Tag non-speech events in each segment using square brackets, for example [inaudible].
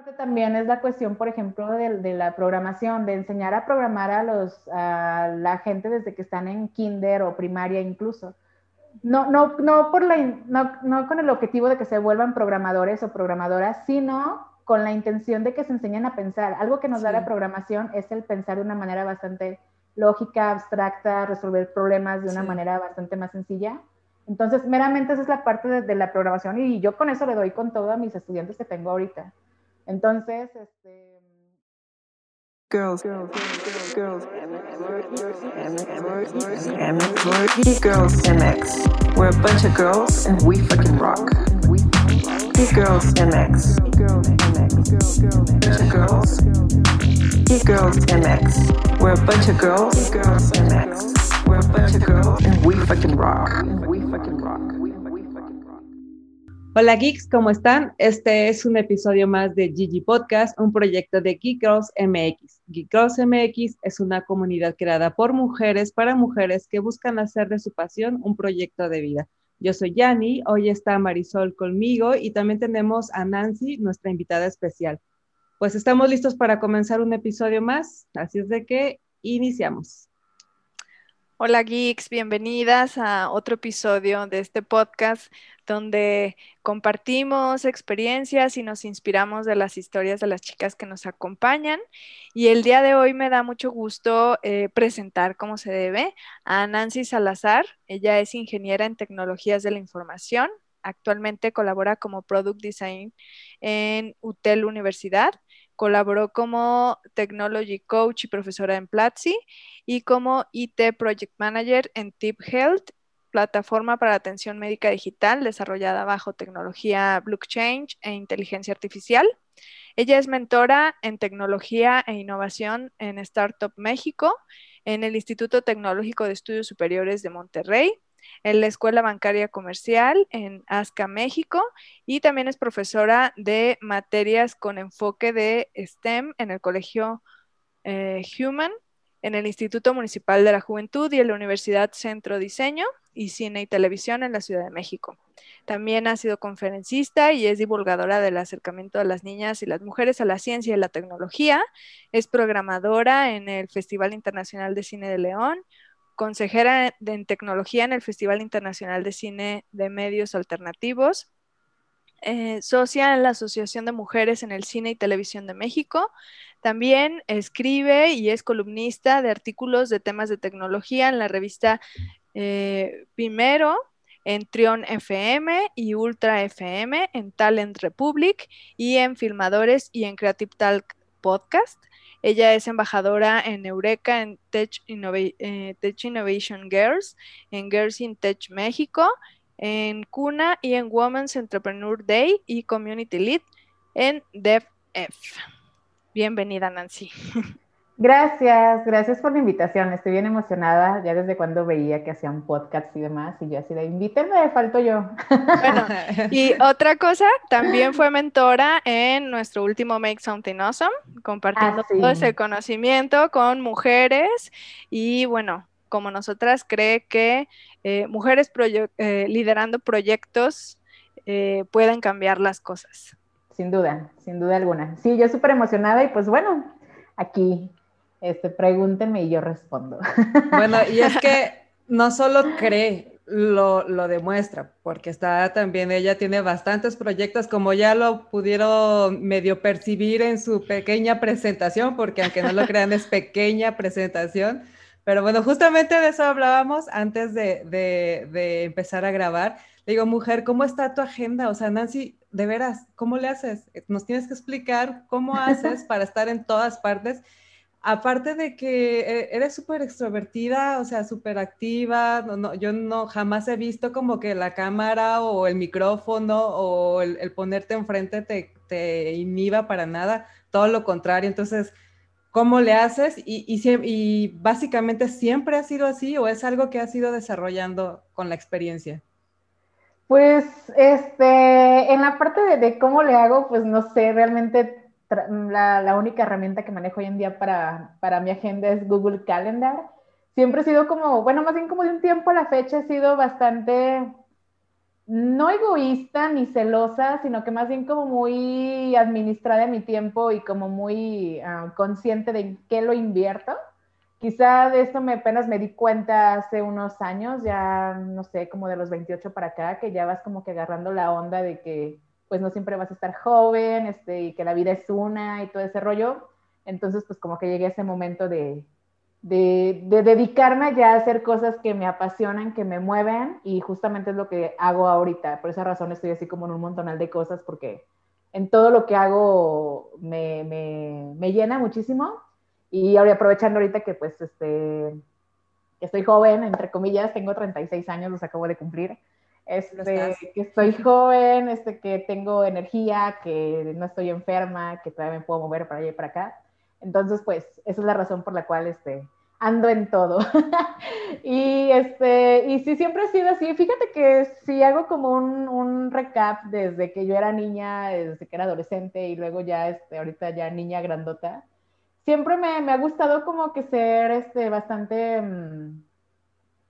parte también es la cuestión, por ejemplo, de, la programación, de enseñar a programar a, los, a la gente desde que están en kinder o primaria incluso. No, no, no, por la, no, no con el objetivo de que se vuelvan programadores o programadoras, sino con la intención de que se enseñen a pensar. Algo que nos da la programación es el pensar de una manera bastante lógica, abstracta, resolver problemas de una manera bastante más sencilla. Entonces, meramente esa es la parte de, de, la programación y yo con eso le doy con todo a mis estudiantes que tengo ahorita. Entonces, este... Girls, eh, girls, girls, girls, girls, MX. We're a bunch of girls and we fucking rock. Geek Girls MX. Girls MX. Bunch of girls. Geek Girls MX. We're a bunch of girls. Girls MX. We're a bunch of girls and we fucking rock. We fucking. Hola geeks, ¿cómo están? Este es un episodio más de Gigi Podcast, un proyecto de Geek Girls MX. Geek Girls MX es una comunidad creada por mujeres para mujeres que buscan hacer de su pasión un proyecto de vida. Yo soy Yani, hoy está Marisol conmigo y también tenemos a Nancy, nuestra invitada especial. Pues estamos listos para comenzar un episodio más, así es de que iniciamos. Hola geeks, bienvenidas a otro episodio de este podcast donde compartimos experiencias y nos inspiramos de las historias de las chicas que nos acompañan. Y el día de hoy me da mucho gusto eh, presentar como se debe a Nancy Salazar. Ella es ingeniera en tecnologías de la información. Actualmente colabora como Product Design en UTEL Universidad Colaboró como Technology Coach y profesora en Platzi y como IT Project Manager en Tip Health, plataforma para atención médica digital desarrollada bajo tecnología blockchain e inteligencia artificial. Ella es mentora en tecnología e innovación en Startup México, en el Instituto Tecnológico de Estudios Superiores de Monterrey, en la Escuela Bancaria Comercial en ASCA, México, y también es profesora de materias con enfoque de STEM en el Colegio eh, Human, en el Instituto Municipal de la Juventud y en la Universidad Centro Diseño y Cine y Televisión en la Ciudad de México. También ha sido conferencista y es divulgadora del acercamiento de las niñas y las mujeres a la ciencia y la tecnología. Es programadora en el Festival Internacional de Cine de León, consejera en tecnología en el Festival Internacional de Cine de Medios Alternativos, eh, socia en la Asociación de Mujeres en el Cine y Televisión de México. También escribe y es columnista de artículos de temas de tecnología en la revista eh, Primero, en Trion FM y Ultra FM, en Talent Republic y en Filmadores y en Creative Talk Podcast. Ella es embajadora en Eureka, en Tech, eh, Tech Innovation Girls, en Girls in Tech México, en CUNA y en Women's Entrepreneur Day y Community Lead en DevF. Bienvenida, Nancy. [laughs] Gracias, gracias por la invitación. Estoy bien emocionada ya desde cuando veía que hacían podcasts y demás. Y yo así de invítenme, falto yo. Bueno, [laughs] y otra cosa, también fue mentora en nuestro último Make Something Awesome, compartiendo ah, todo ese conocimiento con mujeres. Y bueno, como nosotras, cree que eh, mujeres eh, liderando proyectos eh, pueden cambiar las cosas. Sin duda, sin duda alguna. Sí, yo súper emocionada y pues bueno, aquí este, y yo respondo. [laughs] Bueno, y es que no solo cree, lo, lo, demuestra, porque está también, ella tiene bastantes proyectos, como ya lo pudieron medio percibir en su pequeña presentación, porque aunque no lo crean, es pequeña presentación. Pero bueno, justamente de eso hablábamos antes de, de, de empezar a grabar. Le digo, mujer, ¿cómo está tu agenda? O sea, Nancy, de veras, ¿cómo le haces? Nos tienes que explicar cómo haces para estar en todas partes aparte de que eh, eres súper extrovertida, o sea, súper activa, yo no jamás he visto como que la cámara o el micrófono o el, ponerte enfrente te, te, inhiba para nada, todo lo contrario. Entonces, ¿cómo le haces? Y, y, básicamente siempre ha sido así o es algo que has ido desarrollando con la experiencia. Pues, este, en la parte de, de cómo le hago, pues no sé, realmente la, única herramienta que manejo hoy en día para, para mi agenda es Google Calendar. Siempre he sido como, bueno, más bien como de un tiempo a la fecha he sido bastante no egoísta ni celosa, sino que más bien como muy administrada mi tiempo y como muy ah, consciente de en qué lo invierto. Quizá de esto me apenas me di cuenta hace unos años, ya no sé, como de los 28 para acá, que ya vas como que agarrando la onda de que pues no siempre vas a estar joven, este, y que la vida es una y todo ese rollo. Entonces, pues como que llegué a ese momento de, de, dedicarme ya a hacer cosas que me apasionan, que me mueven y justamente es lo que hago ahorita. Por esa razón estoy así como en un montonal de cosas porque en todo lo que hago me, me, me llena muchísimo y ahora aprovechando ahorita que pues este que estoy joven, entre comillas, tengo 36 años, los acabo de cumplir. Este, que estoy joven, este, que tengo energía, que no estoy enferma, que todavía me puedo mover para allá y para acá. Entonces, pues, esa es la razón por la cual este, ando en todo. [laughs] y, este, y sí, siempre ha sido así. Fíjate que si hago como un, un, recap desde que yo era niña, desde que era adolescente y luego ya, este, ahorita ya niña grandota, siempre me, me ha gustado como que ser este, bastante, mm,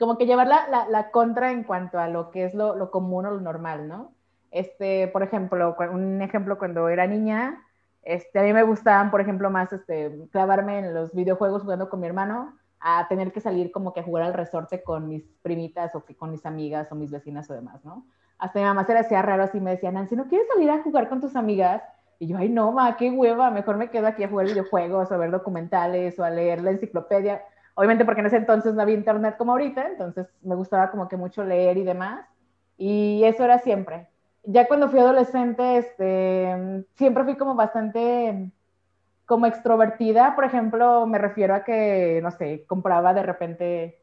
como que llevar la, la, la, contra en cuanto a lo que es lo, lo común o lo normal, ¿no? Este, por ejemplo, un ejemplo cuando era niña, este, a mí me gustaban, por ejemplo, más este, clavarme en los videojuegos jugando con mi hermano, a tener que salir como que a jugar al resorte con mis primitas o que con mis amigas o mis vecinas o demás, ¿no? Hasta mi mamá se le hacía raro así, me decía, Nancy, ¿no quieres salir a jugar con tus amigas? Y yo, ay, no, ma, qué hueva, mejor me quedo aquí a jugar videojuegos o a ver documentales o a leer la enciclopedia. Obviamente porque en ese entonces no había internet como ahorita, entonces me gustaba como que mucho leer y demás. Y eso era siempre ya cuando fui adolescente, este, siempre fui como bastante como extrovertida, por ejemplo, me refiero a que, no sé, compraba de repente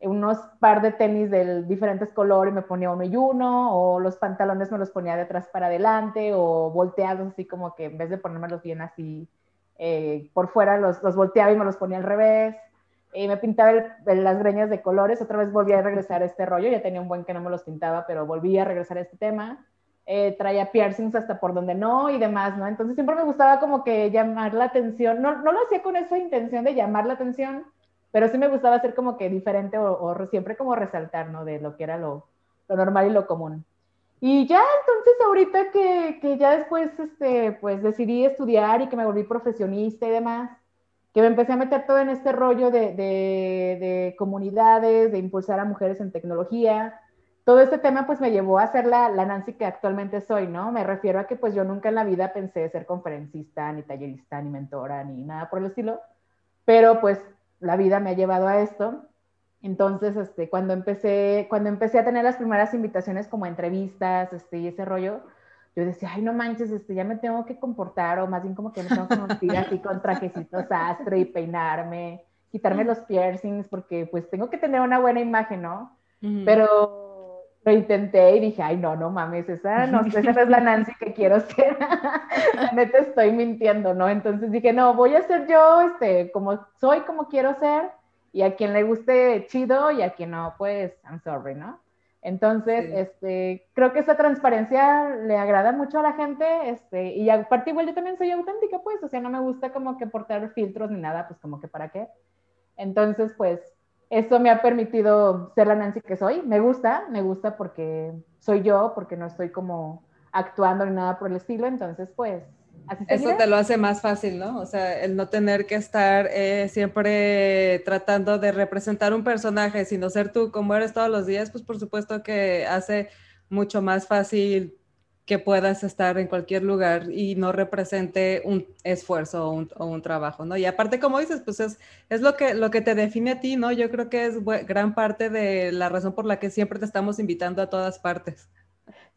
unos par de tenis de diferentes colores y me ponía uno y uno, o los pantalones me los ponía de atrás para adelante, o volteados así como que en vez de ponérmelos bien así eh, por fuera, los, los, volteaba y me los ponía al revés. Y me pintaba las greñas de colores, otra vez volví a regresar a este rollo, ya tenía un buen que no me los pintaba, pero volví a regresar a este tema eh, traía piercings hasta por donde no y demás, ¿no? Entonces siempre me gustaba como que llamar la atención, no, no lo hacía con esa intención de llamar la atención, pero sí me gustaba ser como que diferente o, siempre como resaltar, ¿no? De lo que era lo, lo, normal y lo común. Y ya entonces ahorita que, que, ya después, este, pues decidí estudiar y que me volví profesionista y demás, que me empecé a meter todo en este rollo de, de, de comunidades, de impulsar a mujeres en tecnología, todo este tema pues me llevó a ser la, la, Nancy que actualmente soy, ¿no? Me refiero a que pues yo nunca en la vida pensé ser conferencista, ni tallerista, ni mentora, ni nada por el estilo, pero pues la vida me ha llevado a esto. Entonces, este, cuando empecé, cuando empecé a tener las primeras invitaciones como entrevistas, este, y ese rollo, yo decía, ay, no manches, este, ya me tengo que comportar, o más bien como que me tengo que vestir así con trajecitos sastre y peinarme, quitarme los piercings, porque pues tengo que tener una buena imagen, ¿no? Pero lo intenté y dije, ay, no, no mames, esa no, esa no es la Nancy que quiero ser. [laughs] la neta estoy mintiendo, ¿no? Entonces dije, no, voy a ser yo, este, como soy, como quiero ser, y a quien le guste, chido, y a quien no, pues, I'm sorry, ¿no? Entonces, este, creo que esa transparencia le agrada mucho a la gente, este, y aparte igual yo también soy auténtica, pues, o sea, no me gusta como que portar filtros ni nada, pues como que para qué. Entonces, pues, eso me ha permitido ser la Nancy que soy. Me gusta, me gusta porque soy yo, porque no estoy como actuando ni nada por el estilo. Entonces, pues, Eso te lo hace más fácil, ¿no? O sea, el no tener que estar eh, siempre tratando de representar un personaje, sino ser tú como eres todos los días, pues por supuesto que hace mucho más fácil que puedas estar en cualquier lugar y no represente un esfuerzo o un, trabajo, ¿no? Y aparte, como dices, pues es, es, lo, que, lo que te define a ti, ¿no? Yo creo que es gran parte de la razón por la que siempre te estamos invitando a todas partes.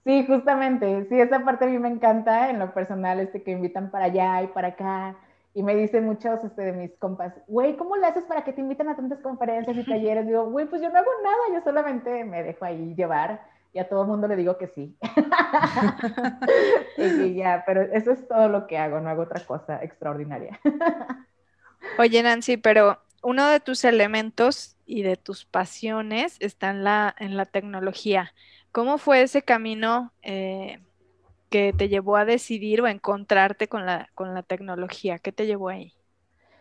Sí, justamente, sí, esa parte a mí me encanta en lo personal, este que invitan para allá y para acá, y me dicen muchos este, de mis compas, güey, ¿cómo le haces para que te inviten a tantas conferencias y [laughs] talleres? Digo, güey, pues yo no hago nada, yo solamente me dejo ahí llevar y a todo el mundo le digo que sí. [laughs] y ya, pero eso es todo lo que hago, no hago otra cosa extraordinaria. [laughs] Oye, Nancy, pero uno de tus elementos y de tus pasiones está en la, en la tecnología. ¿Cómo fue ese camino eh, que te llevó a decidir o encontrarte con la, con la tecnología? ¿Qué te llevó ahí?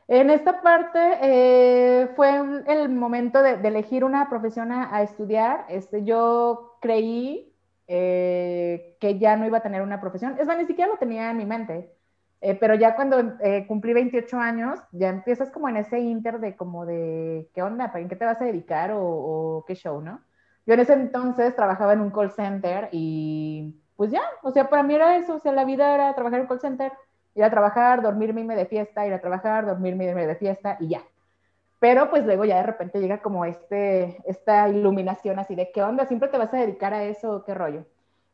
En esta parte eh, fue el momento de, elegir una profesión a, estudiar. Este, yo creí eh, que ya no iba a tener una profesión. Es más, ni siquiera lo tenía en mi mente. Pero ya cuando cumplí 28 años, ya empiezas como en ese inter de como de, ¿qué onda? ¿En qué te vas a dedicar o qué show, no? Yo en ese entonces trabajaba en un call center y pues ya, o sea, para mí era eso, o sea, la vida era trabajar en un call center, ir a trabajar, dormirme, irme de fiesta, ir a trabajar, dormirme, irme de fiesta y ya. Pero pues luego ya de repente llega como este, esta iluminación así de, ¿qué onda? ¿Siempre te vas a dedicar a eso? ¿Qué rollo?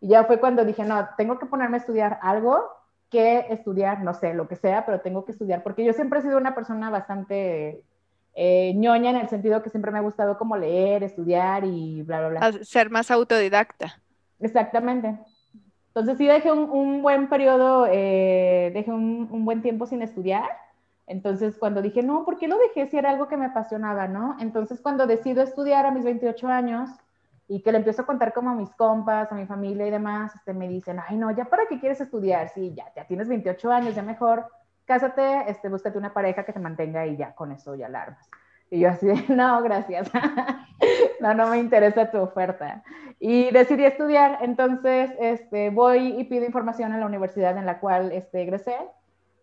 Y ya fue cuando dije, no, tengo que ponerme a estudiar algo que estudiar, no sé, lo que sea, pero tengo que estudiar, porque yo siempre he sido una persona bastante eh, ñoña en el sentido que siempre me ha gustado como leer, estudiar y bla, bla, bla. ser más autodidacta. Exactamente. Entonces sí dejé un, buen periodo, eh, dejé un, un, buen tiempo sin estudiar. Entonces cuando dije, no, ¿por qué lo dejé si era algo que me apasionaba, no? Entonces cuando decido estudiar a mis 28 años, y que le empiezo a contar como a mis compas, a mi familia y demás, este, me dicen, ay, no, ya para qué quieres estudiar, sí, ya, ya tienes 28 años, ya mejor, cásate, este, búscate una pareja que te mantenga y ya, con eso ya alarmas. Y yo así [laughs] no, gracias, [laughs] no, no me interesa tu oferta. Y decidí estudiar, entonces, este, voy y pido información en la universidad en la cual este, egresé,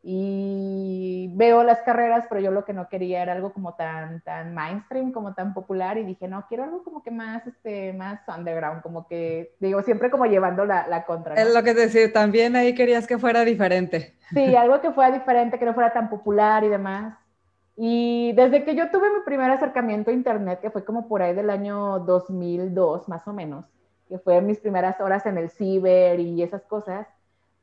y veo las carreras, pero yo lo que no quería era algo como tan, tan mainstream, como tan popular, y dije, no, quiero algo como que más, este, más underground, como que, digo, siempre como llevando la, la contra. Es lo que te decía, también ahí querías que fuera diferente. Sí, algo que fuera diferente, que no fuera tan popular y demás. Y desde que yo tuve mi primer acercamiento a Internet, que fue como por ahí del año 2002, más o menos, que fue mis primeras horas en el ciber y esas cosas,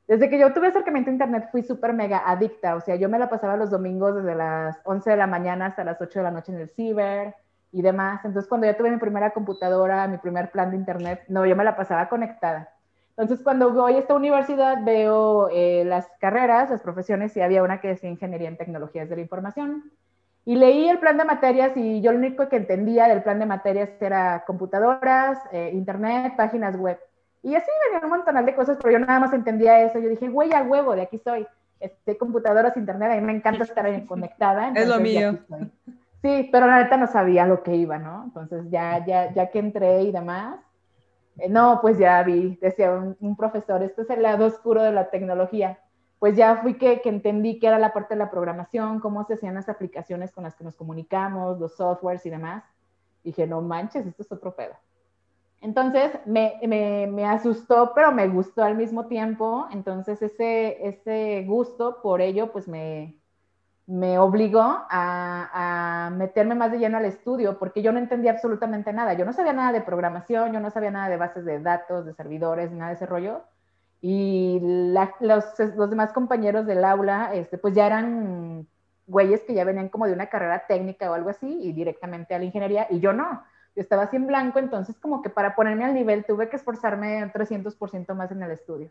desde que yo tuve acercamiento a Internet fui súper mega adicta, o sea, yo me la pasaba los domingos desde las 11 de la mañana hasta las 8 de la noche en el ciber y demás. Entonces, cuando yo tuve mi primera computadora, mi primer plan de Internet, no, yo me la pasaba conectada. Entonces, cuando voy a esta universidad, veo eh, las carreras, las profesiones, y había una que decía Ingeniería en Tecnologías de la Información. Y leí el plan de materias y yo lo único que entendía del plan de materias era computadoras, eh, Internet, páginas web. Y así venían un montón de cosas, pero yo nada más entendía eso. Yo dije, güey, a huevo, de aquí soy. Este, computadoras, internet, a mí me encanta estar conectada. [laughs] es lo mío. Sí, pero la neta no sabía lo que iba, ¿no? Entonces ya, ya, ya que entré y demás, eh, no, pues ya vi, decía un, profesor, esto es el lado oscuro de la tecnología. Pues ya fui que, que entendí que era la parte de la programación, cómo se hacían las aplicaciones con las que nos comunicamos, los softwares y demás. Dije, no manches, esto es otro pedo. Entonces me, me, asustó, pero me gustó al mismo tiempo. Entonces ese, ese gusto por ello, pues me, me obligó a, a, meterme más de lleno al estudio, porque yo no entendía absolutamente nada. Yo no sabía nada de programación, yo no sabía nada de bases de datos, de servidores, nada de ese rollo. Y los, los, demás compañeros del aula, este, pues ya eran güeyes que ya venían como de una carrera técnica o algo así, y directamente a la ingeniería, y yo no yo estaba así en blanco, entonces como que para ponerme al nivel tuve que esforzarme 300% más en el estudio.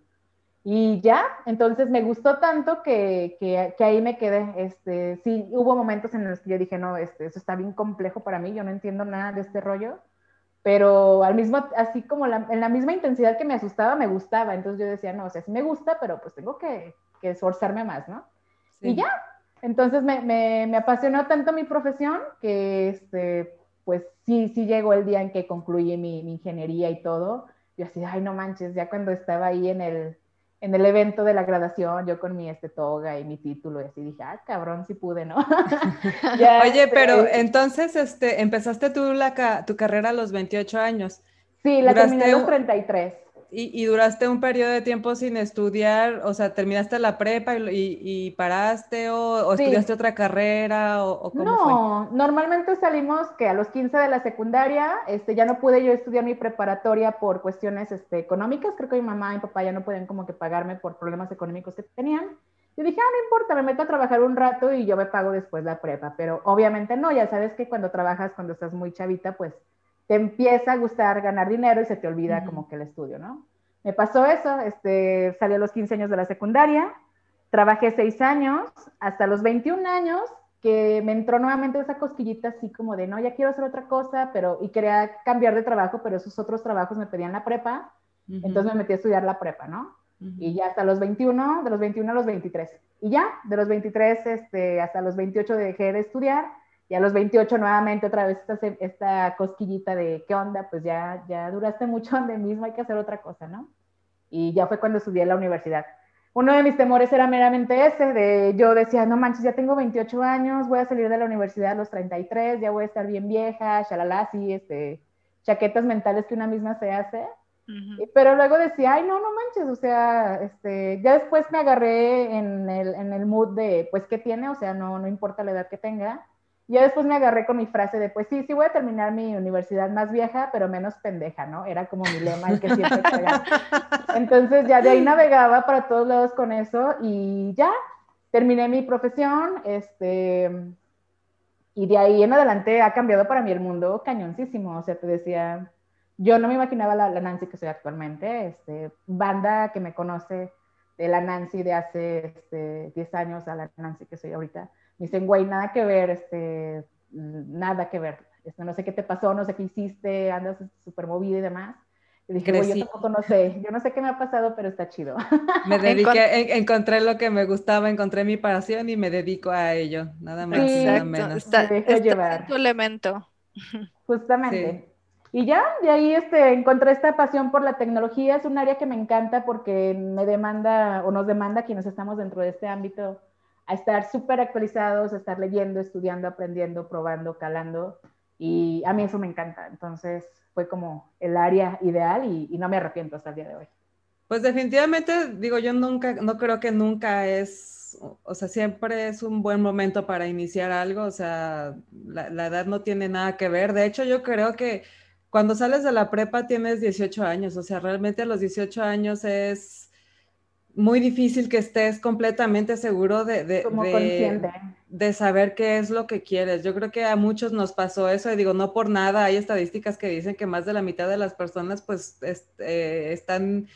Y ya, entonces me gustó tanto que, que, ahí me quedé. Este, sí, hubo momentos en los que yo dije, no, este, eso está bien complejo para mí, yo no entiendo nada de este rollo, pero al mismo, así como en la misma intensidad que me asustaba, me gustaba. Entonces yo decía, no, o sea, sí me gusta, pero pues tengo que, que esforzarme más, ¿no? Y ya, entonces me, me, me, apasionó tanto mi profesión que, este, pues sí, sí llegó el día en que concluí mi, ingeniería y todo. Yo así, ay, no manches, ya cuando estaba ahí en el, en el evento de la graduación, yo con mi este toga y mi título, y así dije, ah, cabrón, sí pude, ¿no? [laughs] Oye, este, pero entonces, este, empezaste tú la, tu carrera a los 28 años. Sí, la terminé a los 33. Y, duraste un periodo de tiempo sin estudiar, o sea, terminaste la prepa y, paraste o, estudiaste otra carrera o, cómo No, normalmente salimos que a los 15 de la secundaria, este, ya no pude yo estudiar mi preparatoria por cuestiones este, económicas, creo que mi mamá y mi papá ya no pueden como que pagarme por problemas económicos que tenían. Yo dije, ah, no importa, me meto a trabajar un rato y yo me pago después la prepa, pero obviamente no, ya sabes que cuando trabajas, cuando estás muy chavita, pues te empieza a gustar ganar dinero y se te olvida como que el estudio, ¿no? Me pasó eso, este, salí a los 15 años de la secundaria, trabajé seis años, hasta los 21 años, que me entró nuevamente esa cosquillita así como de, no, ya quiero hacer otra cosa, pero, y quería cambiar de trabajo, pero esos otros trabajos me pedían la prepa, entonces me metí a estudiar la prepa, ¿no? Y ya hasta los 21, de los 21 a los 23. Y ya, de los 23 este, hasta los 28 dejé de estudiar Y a los 28 nuevamente otra vez esta, esta cosquillita de, ¿qué onda? Pues ya, ya duraste mucho [laughs] donde mismo, hay que hacer otra cosa, ¿no? Y ya fue cuando estudié en la universidad. Uno de mis temores era meramente ese, de yo decía, no manches, ya tengo 28 años, voy a salir de la universidad a los 33, ya voy a estar bien vieja, shalala, así, este, chaquetas mentales que una misma se hace. Pero luego decía, ay, no, no manches, o sea, este, ya después me agarré en el, en el mood de, pues, ¿qué tiene? O sea, no, no importa la edad que tenga. Ya después me agarré con mi frase de, pues sí, sí voy a terminar mi universidad más vieja, pero menos pendeja, ¿no? Era como mi lema, el que siempre. Entonces ya de ahí navegaba para todos lados con eso y ya terminé mi profesión, este, y de ahí en adelante ha cambiado para mí el mundo cañoncísimo. O sea, te decía, yo no me imaginaba la, Nancy que soy actualmente, este, banda que me conoce de la Nancy de hace este, 10 años a la Nancy que soy ahorita me dicen, güey, nada que ver, este, nada que ver. Este, no sé qué te pasó, no sé qué hiciste, andas súper movida y demás. Y dije, güey, yo tampoco no sé, yo no sé qué me ha pasado, pero está chido. [laughs] Me dediqué, encontré lo que me gustaba, encontré mi pasión y me dedico a ello, nada más y nada menos. Está, llevar. tu elemento. [laughs] Justamente. Y ya, de ahí este, encontré esta pasión por la tecnología, es un área que me encanta porque me demanda o nos demanda quienes estamos dentro de este ámbito a estar súper actualizados, a estar leyendo, estudiando, aprendiendo, probando, calando. Y a mí eso me encanta. Entonces fue como el área ideal y, no me arrepiento hasta el día de hoy. Pues definitivamente, digo, yo nunca, no creo que nunca es, o sea, siempre es un buen momento para iniciar algo, o sea, la, la edad no tiene nada que ver. De hecho, yo creo que cuando sales de la prepa tienes 18 años, o sea, realmente a los 18 años es muy difícil que estés completamente seguro de, de, saber qué es lo que quieres. Yo creo que a muchos nos pasó eso y digo, no por nada, hay estadísticas que dicen que más de la mitad de las personas pues eh, están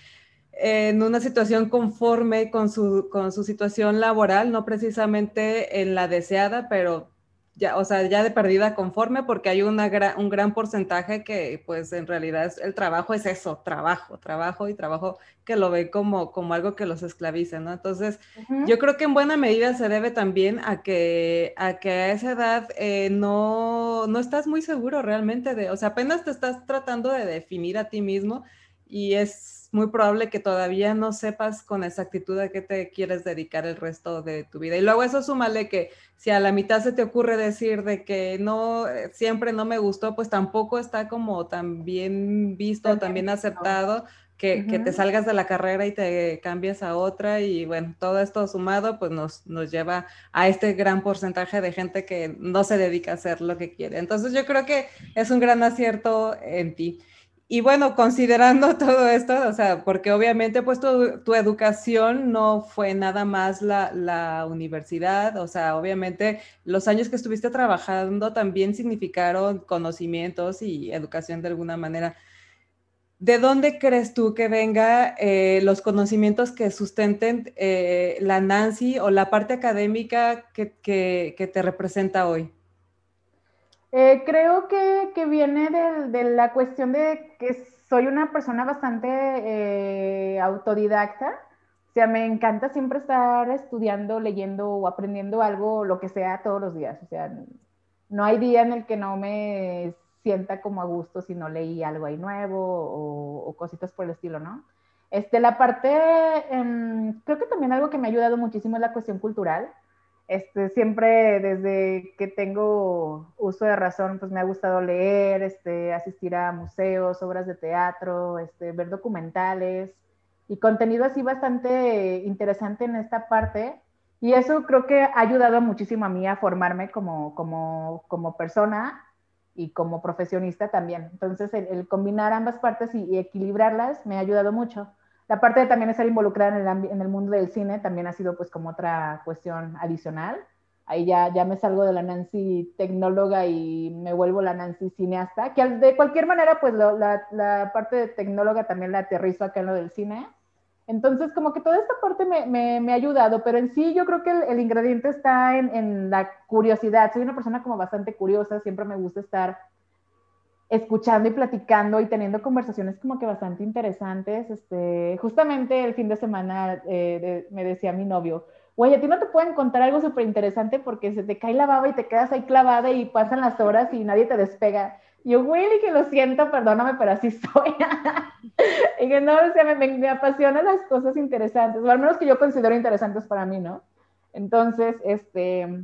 en una situación conforme con su, con su situación laboral, no precisamente en la deseada, pero ya, o sea, ya de perdida conforme porque hay una un gran porcentaje que pues en realidad el trabajo es eso, trabajo, trabajo y trabajo que lo ve como, como algo que los esclaviza, ¿no? Entonces, yo creo que en buena medida se debe también a que a, que a esa edad eh, no, no estás muy seguro realmente de, o sea, apenas te estás tratando de definir a ti mismo y es muy probable que todavía no sepas con exactitud a qué te quieres dedicar el resto de tu vida. Y luego eso súmale que si a la mitad se te ocurre decir de que no, eh, siempre no me gustó, pues tampoco está como tan bien visto, tan bien aceptado. Que, que, te salgas de la carrera y te cambies a otra y bueno, todo esto sumado pues nos, nos lleva a este gran porcentaje de gente que no se dedica a hacer lo que quiere. Entonces yo creo que es un gran acierto en ti. Y bueno, considerando [laughs] todo esto, o sea, porque obviamente pues tu, educación no fue nada más la, universidad, o sea, obviamente los años que estuviste trabajando también significaron conocimientos y educación de alguna manera. ¿De dónde crees tú que venga eh, los conocimientos que sustenten eh, la Nancy o la parte académica que te representa hoy? Eh, creo que, que viene de, de, la cuestión de que soy una persona bastante eh, autodidacta. O sea, me encanta siempre estar estudiando, leyendo o aprendiendo algo, lo que sea, todos los días. O sea, no hay día en el que no me sienta como a gusto si no leí algo ahí nuevo o, o cositas por el estilo, ¿no? Este, la parte, eh, creo que también algo que me ha ayudado muchísimo es la cuestión cultural. Este, siempre desde que tengo uso de razón, pues me ha gustado leer, este, asistir a museos, obras de teatro, este, ver documentales y contenido así bastante interesante en esta parte. Y eso creo que ha ayudado muchísimo a mí a formarme como, como, como persona y como profesionista también. Entonces, el, combinar ambas partes y equilibrarlas me ha ayudado mucho. La parte de también estar involucrada en el, en el mundo del cine también ha sido pues como otra cuestión adicional. Ahí ya, ya me salgo de la Nancy tecnóloga y me vuelvo la Nancy cineasta, que de cualquier manera pues la, la, parte de tecnóloga también la aterrizo acá en lo del cine. Entonces como que toda esta parte me, me, me ha ayudado, pero en sí yo creo que el, el ingrediente está en, en la curiosidad. Soy una persona como bastante curiosa, siempre me gusta estar escuchando y platicando y teniendo conversaciones como que bastante interesantes. Este, justamente el fin de semana eh, me decía mi novio, güey, a ti no te pueden contar algo súper interesante porque se te cae la baba y te quedas ahí clavada y pasan las horas y nadie te despega. Yo, güey, que lo siento, perdóname, pero así [laughs] soy. y que no, o sea, me, me, apasionan las cosas interesantes, o al menos que yo considero interesantes para mí, ¿no? Entonces, este,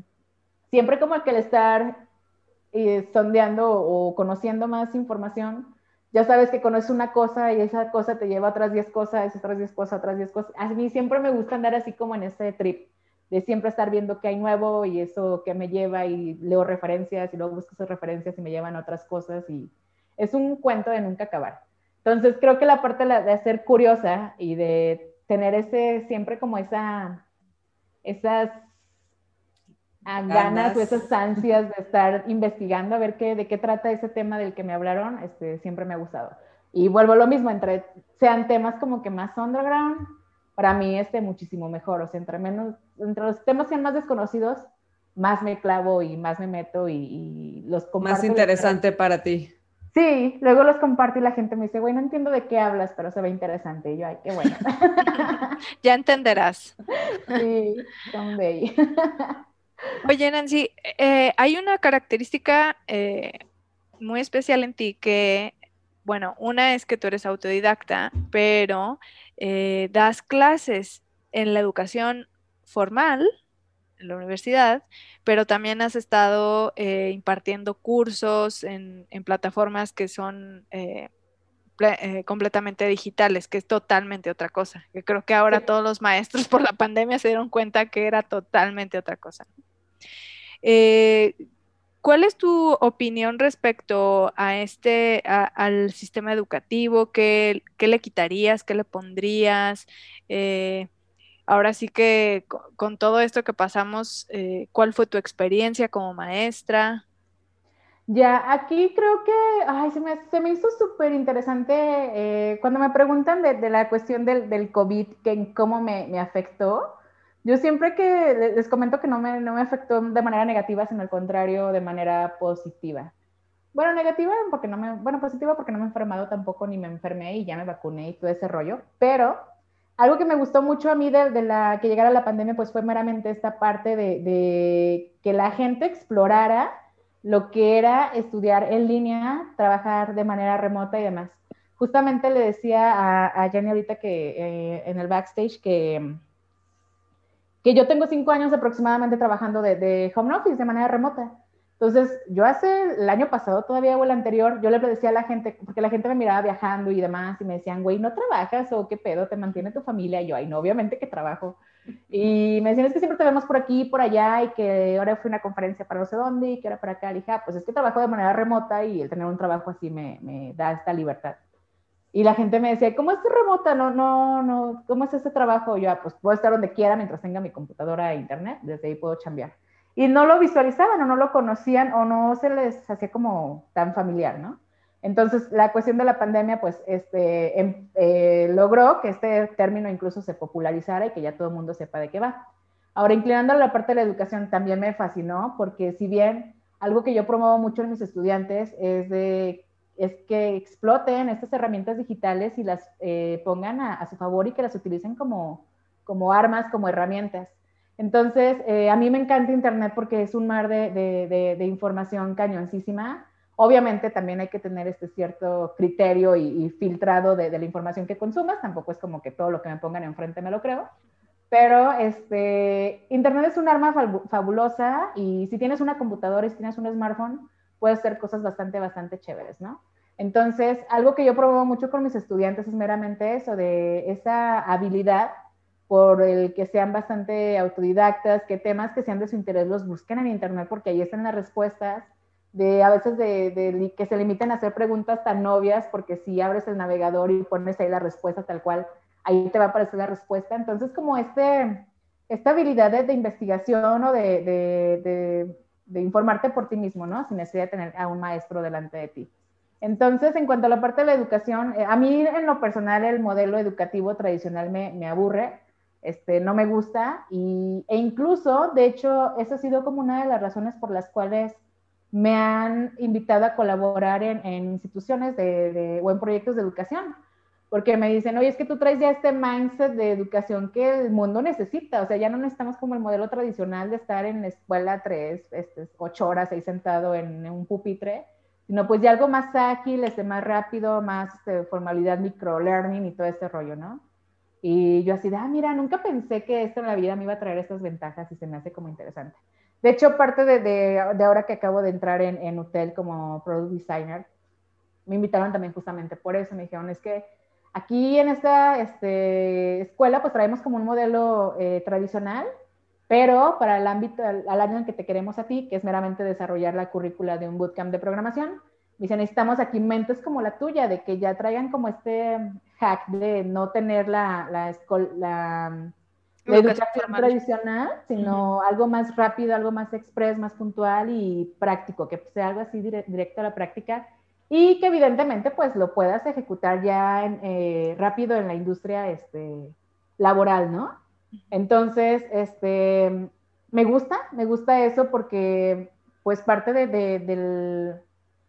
siempre como que el estar eh, sondeando o conociendo más información, ya sabes que conoces una cosa y esa cosa te lleva a otras 10 cosas, otras 10 cosas, otras 10 cosas. A mí siempre me gusta andar así como en ese trip, de siempre estar viendo qué hay nuevo y eso que me lleva y leo referencias y luego busco esas referencias y me llevan a otras cosas y es un cuento de nunca acabar. Entonces creo que la parte de ser curiosa y de tener ese, siempre como esa, esas ganas, o esas ansias de estar investigando a ver qué, de qué trata ese tema del que me hablaron, este, siempre me ha gustado. Y vuelvo a lo mismo, entre sean temas como que más underground, para mí este muchísimo mejor, o sea, entre menos, entre los temas sean más desconocidos, más me clavo y más me meto y, los comparto. Más interesante para ti. Sí, luego los comparto y la gente me dice, güey, no entiendo de qué hablas, pero se ve interesante. Y yo, ay, qué bueno. [laughs] ya entenderás. Sí, someday. [laughs] Oye, Nancy, eh, hay una característica eh, muy especial en ti que, bueno, una es que tú eres autodidacta, pero eh, das clases en la educación formal, en la universidad, pero también has estado impartiendo cursos en, plataformas que son completamente digitales, que es totalmente otra cosa. Yo creo que ahora todos los maestros [laughs] por la pandemia se dieron cuenta que era totalmente otra cosa. Eh, ¿Cuál es tu opinión respecto a este, al sistema educativo? ¿Qué, le quitarías? ¿Qué le pondrías? Eh, ahora sí que con, todo esto que pasamos, eh, ¿cuál fue tu experiencia como maestra? Ya, aquí creo que, ay, se me, se me hizo súper interesante cuando me preguntan de, la cuestión del, del COVID, que cómo me, me afectó. Yo siempre que les comento que no me, no me afectó de manera negativa, sino al contrario, de manera positiva. Bueno, negativa porque no me, bueno, positiva porque no me he enfermado tampoco, ni me enfermé y ya me vacuné y todo ese rollo. Pero algo que me gustó mucho a mí de, de la que llegara la pandemia, pues fue meramente esta parte de, de, que la gente explorara lo que era estudiar en línea, trabajar de manera remota y demás. Justamente le decía a, Jenny ahorita que eh, en el backstage que que yo tengo cinco años aproximadamente trabajando de, home office de manera remota. Entonces, yo hace el año pasado todavía o el anterior, yo le decía a la gente, porque la gente me miraba viajando y demás, y me decían, güey, ¿no trabajas o qué pedo? ¿Te mantiene tu familia? Y yo, ay, no, obviamente que trabajo. Y me decían, es que siempre te vemos por aquí, por allá, y que ahora fui a una conferencia para no sé dónde, y que era para acá. Y dije, ah, pues es que trabajo de manera remota y el tener un trabajo así me, me da esta libertad. Y la gente me decía, ¿cómo es remota? No, no, no, ¿cómo es ese trabajo? Yo, ah, pues puedo estar donde quiera mientras tenga mi computadora e internet, desde ahí puedo cambiar. Y no lo visualizaban o no lo conocían o no se les hacía como tan familiar, ¿no? Entonces, la cuestión de la pandemia, pues, este, em, eh, logró que este término incluso se popularizara y que ya todo el mundo sepa de qué va. Ahora, inclinando a la parte de la educación, también me fascinó porque si bien algo que yo promuevo mucho en mis estudiantes es de es que exploten estas herramientas digitales y las eh, pongan a, su favor y que las utilicen como, como armas, como herramientas. Entonces, eh, a mí me encanta Internet porque es un mar de, de, de, información cañoncísima. Obviamente también hay que tener este cierto criterio y, filtrado de, la información que consumas. Tampoco es como que todo lo que me pongan enfrente me lo creo. Pero este, Internet es un arma fabulosa y si tienes una computadora y si tienes un smartphone, puede ser cosas bastante, bastante chéveres, ¿no? Entonces, algo que yo promuevo mucho con mis estudiantes es meramente eso, de esa habilidad por el que sean bastante autodidactas, que temas que sean de su interés los busquen en Internet, porque ahí están las respuestas, de a veces de, que se limiten a hacer preguntas tan obvias, porque si abres el navegador y pones ahí la respuesta tal cual, ahí te va a aparecer la respuesta. Entonces, como este, esta habilidad de, investigación o de informarte por ti mismo, ¿no? Sin necesidad de tener a un maestro delante de ti. Entonces, en cuanto a la parte de la educación, eh, a mí en lo personal el modelo educativo tradicional me, me aburre, este, no me gusta y, e incluso, de hecho, esa ha sido como una de las razones por las cuales me han invitado a colaborar en, instituciones de, o en proyectos de educación, porque me dicen, oye, es que tú traes ya este mindset de educación que el mundo necesita, o sea, ya no necesitamos como el modelo tradicional de estar en la escuela tres, este, ocho horas ahí sentado en un pupitre, sino pues ya algo más ágil, este, más rápido, más este, formalidad, micro-learning y todo este rollo, ¿no? Y yo así de, ah, mira, nunca pensé que esto en la vida me iba a traer estas ventajas y se me hace como interesante. De hecho, parte de, de, ahora que acabo de entrar en, en Hotel como Product Designer, me invitaron también justamente por eso, me dijeron, es que aquí en esta este, escuela pues traemos como un modelo eh, tradicional, pero para el ámbito, al, al, año en que te queremos a ti, que es meramente desarrollar la currícula de un bootcamp de programación, dicen, necesitamos aquí mentes como la tuya, de que ya traigan como este hack de no tener la, la, la, la educación tradicional, sino uh -huh. algo más rápido, algo más express, más puntual y práctico, que sea algo así dire directo a la práctica y que evidentemente pues lo puedas ejecutar ya en, eh, rápido en la industria este, laboral, ¿no? Entonces, este, me gusta, me gusta eso porque pues parte de, de, del,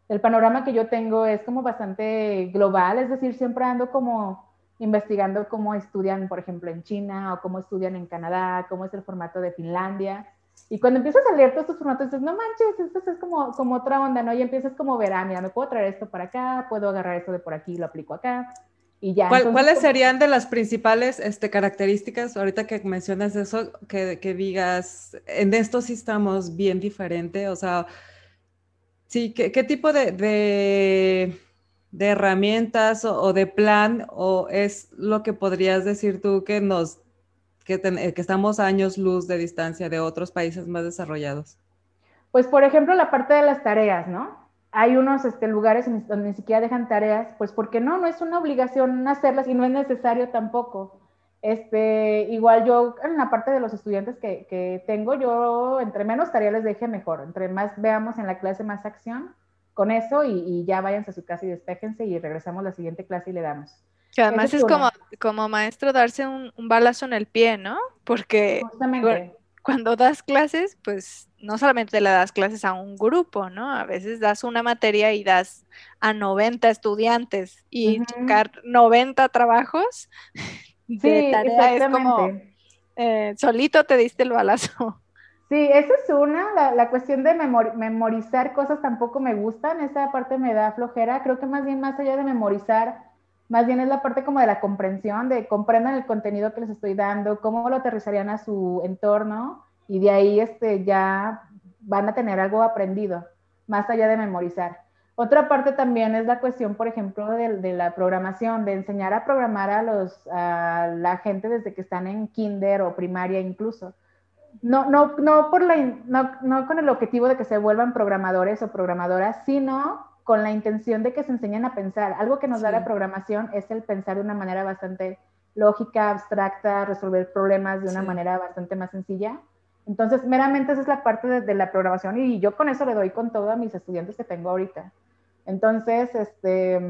del, panorama que yo tengo es como bastante global, es decir, siempre ando como investigando cómo estudian, por ejemplo, en China o cómo estudian en Canadá, cómo es el formato de Finlandia. Y cuando empiezas a leer todos estos formatos, dices, no manches, esto es como, como otra onda, ¿no? Y empiezas como ver, ah, mira, me puedo traer esto para acá, puedo agarrar esto de por aquí lo aplico acá. Y ya. ¿Cuál, Entonces, ¿Cuáles serían de las principales este, características, ahorita que mencionas eso, que, que digas, en esto sí estamos bien diferente? O sea, sí, ¿qué, qué tipo de, de, de herramientas o, de plan o es lo que podrías decir tú que nos que, ten, que, estamos años luz de distancia de otros países más desarrollados? Pues, por ejemplo, la parte de las tareas, ¿no? Hay unos este, lugares donde ni siquiera dejan tareas, pues porque no, no es una obligación hacerlas y no es necesario tampoco. Este, igual yo, en la parte de los estudiantes que, que tengo, yo entre menos tareas les deje mejor, entre más veamos en la clase más acción con eso y, y ya váyanse a su casa y despejense y regresamos a la siguiente clase y le damos. Que además es, es como, como maestro darse un, un, balazo en el pie, ¿no? Porque Justamente. cuando das clases, pues no solamente le das clases a un grupo, ¿no? A veces das una materia y das a 90 estudiantes y uh -huh. checar 90 trabajos de sí, tarea es como eh, solito te diste el balazo. Sí, esa es una, la, la cuestión de memor memorizar cosas tampoco me gustan, esa parte me da flojera, creo que más bien más allá de memorizar, más bien es la parte como de la comprensión, de comprendan el contenido que les estoy dando, cómo lo aterrizarían a su entorno y de ahí este, ya van a tener algo aprendido, más allá de memorizar. Otra parte también es la cuestión, por ejemplo, de, de la programación, de enseñar a programar a, los, a la gente desde que están en kinder o primaria incluso. No, no, no, por la, no, no con el objetivo de que se vuelvan programadores o programadoras, sino con la intención de que se enseñen a pensar. Algo que nos sí. da la programación es el pensar de una manera bastante lógica, abstracta, resolver problemas de una sí. manera bastante más sencilla. Entonces, meramente esa es la parte de, de, la programación y yo con eso le doy con todo a mis estudiantes que tengo ahorita. Entonces, este,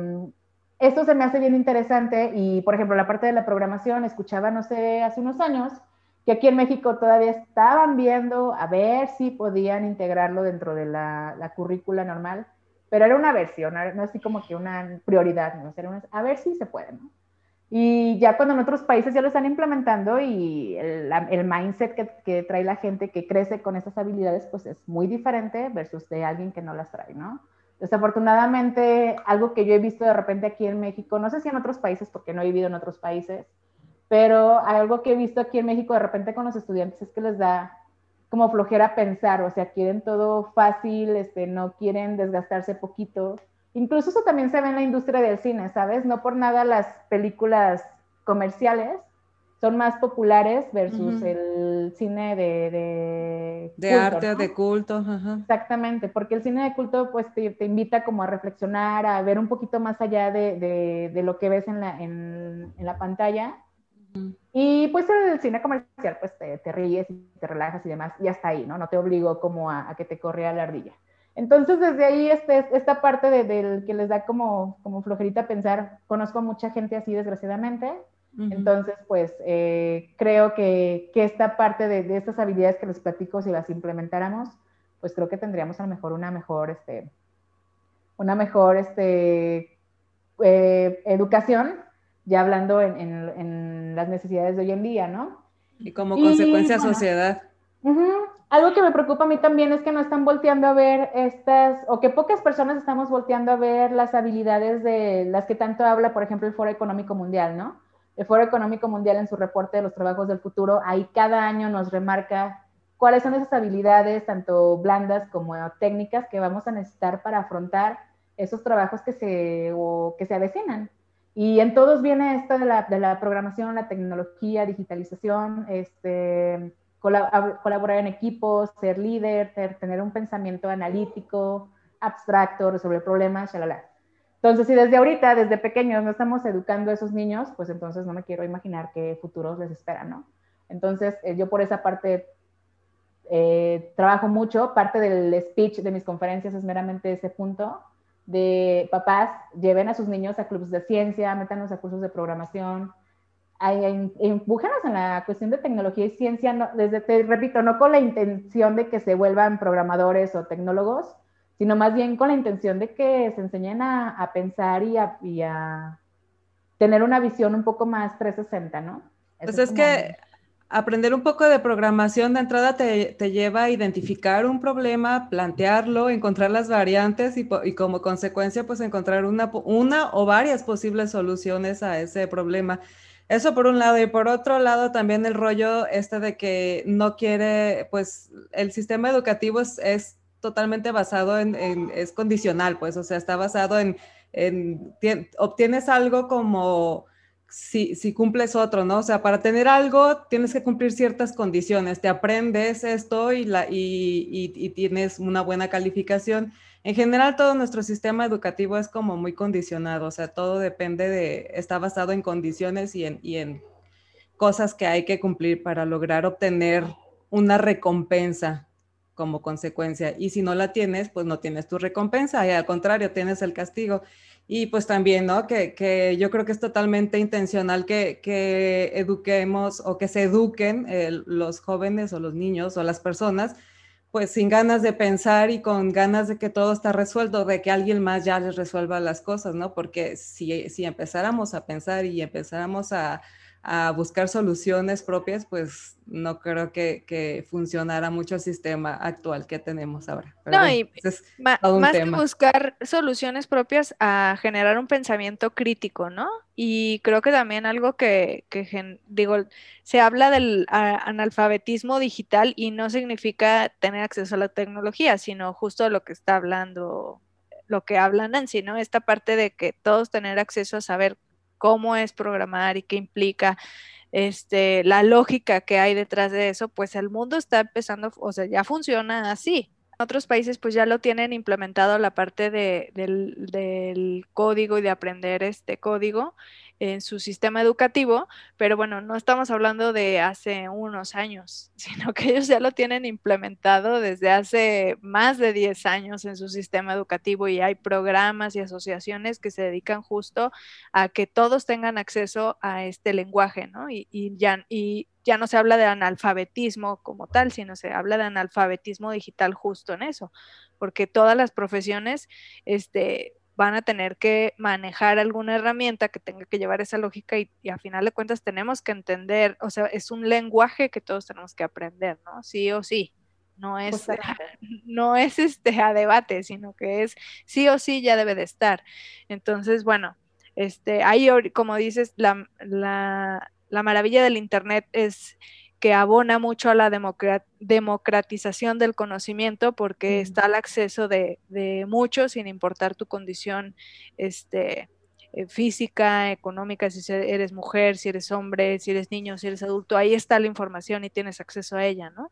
esto se me hace bien interesante y, por ejemplo, la parte de la programación, escuchaba, no sé, hace unos años, que aquí en México todavía estaban viendo a ver si podían integrarlo dentro de la, la currícula normal pero era una versión, no así como que una prioridad, ¿no? Era una, a ver si se puede. Y ya cuando en otros países ya lo están implementando y el, el mindset que, que, trae la gente que crece con esas habilidades, pues es muy diferente versus de alguien que no las trae, ¿no? Desafortunadamente, algo que yo he visto de repente aquí en México, no sé si en otros países, porque no he vivido en otros países, pero algo que he visto aquí en México de repente con los estudiantes es que les da como flojera pensar, o sea, quieren todo fácil, este, no quieren desgastarse poquito. Incluso eso también se ve en la industria del cine, ¿sabes? No por nada las películas comerciales son más populares versus uh -huh. el cine de... De, de culto, arte, ¿no? de culto. Uh -huh. Exactamente, porque el cine de culto pues te, te, invita como a reflexionar, a ver un poquito más allá de, de, de lo que ves en la, en, en la pantalla y pues el cine comercial, pues te, te, ríes y te relajas y demás, y hasta ahí, ¿no? No te obligo como a, a que te corría la ardilla. Entonces, desde ahí, este, esta parte de, del que les da como, como flojerita pensar, conozco a mucha gente así, desgraciadamente. Uh -huh. Entonces, pues eh, creo que, que, esta parte de, de, estas habilidades que les platico, si las implementáramos, pues creo que tendríamos a lo mejor una mejor, este, una mejor este, eh, educación ya hablando en, en, en las necesidades de hoy en día, ¿no? Y como consecuencia bueno, sociedad. Algo que me preocupa a mí también es que no están volteando a ver estas, o que pocas personas estamos volteando a ver las habilidades de las que tanto habla, por ejemplo, el Foro Económico Mundial, ¿no? El Foro Económico Mundial en su reporte de los trabajos del futuro, ahí cada año nos remarca cuáles son esas habilidades, tanto blandas como técnicas, que vamos a necesitar para afrontar esos trabajos que se, o que se avecinan. Y en todos viene esto de la, de la programación, la tecnología, digitalización, este, colab- colaborar en equipos, ser líder, ter- tener un pensamiento analítico, abstracto, resolver problemas, shalala. Entonces, si desde ahorita, desde pequeños, no estamos educando a esos niños, pues entonces no me quiero imaginar qué futuros les esperan, ¿no? Entonces, eh, yo por esa parte eh, trabajo mucho. Parte del speech de mis conferencias es meramente ese punto de papás, lleven a sus niños a clubes de ciencia, métanos a cursos de programación, empújanos en la cuestión de tecnología y ciencia, no, desde, te repito, no con la intención de que se vuelvan programadores o tecnólogos, sino más bien con la intención de que se enseñen a, a pensar y a, y a, tener una visión un poco más 360, ¿no? Pues Eso es como- que aprender un poco de programación de entrada te, lleva a identificar un problema, plantearlo, encontrar las variantes y, como consecuencia pues encontrar una, o varias posibles soluciones a ese problema. Eso por un lado y por otro lado también el rollo este de que no quiere, pues el sistema educativo es, totalmente basado en, es condicional, pues, o sea, está basado en, en tien- obtienes algo como si, si cumples otro, ¿no? O sea, para tener algo tienes que cumplir ciertas condiciones, te aprendes esto y, la, y, y- tienes una buena calificación. En general, todo nuestro sistema educativo es como muy condicionado, o sea, todo depende de, está basado en condiciones y en, y en cosas que hay que cumplir para lograr obtener una recompensa como consecuencia. Y si no la tienes, pues no tienes tu recompensa y al contrario, tienes el castigo. Y pues también, ¿no? Que, que yo creo que es totalmente intencional que, que eduquemos o que se eduquen eh, los jóvenes o los niños o las personas, pues sin ganas de pensar y con ganas de que todo está resuelto, de que alguien más ya les resuelva las cosas, ¿no? Porque si, si empezáramos a pensar y empezáramos a, a buscar soluciones propias, pues no creo que, que, funcionara mucho el sistema actual que tenemos ahora. Pero no, bueno, y es más tema. que buscar soluciones propias, a generar un pensamiento crítico, ¿no? Y creo que también algo que, que digo, se habla del analfabetismo digital y no significa tener acceso a la tecnología, sino justo lo que está hablando, lo que habla Nancy, ¿no? Esta parte de que todos tener acceso a saber cómo es programar y qué implica este, la lógica que hay detrás de eso, pues el mundo está empezando, o sea, ya funciona así. Otros países pues ya lo tienen implementado la parte de, del, código y de aprender este código en su sistema educativo, pero bueno, no estamos hablando de hace unos años, [laughs] sino que ellos ya lo tienen implementado desde hace más de 10 años en su sistema educativo y hay programas y asociaciones que se dedican justo a que todos tengan acceso a este lenguaje, ¿no? Y, ya, ya no se habla de analfabetismo como tal, sino se habla de analfabetismo digital justo en eso, porque todas las profesiones, este, van a tener que manejar alguna herramienta que tenga que llevar esa lógica y, y, a final de cuentas tenemos que entender, o sea, es un lenguaje que todos tenemos que aprender, ¿no? Sí o sí. No es, pues, [laughs] no es este a debate, sino que es sí o sí ya debe de estar. Entonces, bueno, este, ahí, como dices, la, la, la maravilla del Internet es que abona mucho a la democratización del conocimiento porque mm. está al acceso de, de, muchos sin importar tu condición este, eh, física, económica, si eres mujer, si eres hombre, si eres niño, si eres adulto, ahí está la información y tienes acceso a ella, ¿no?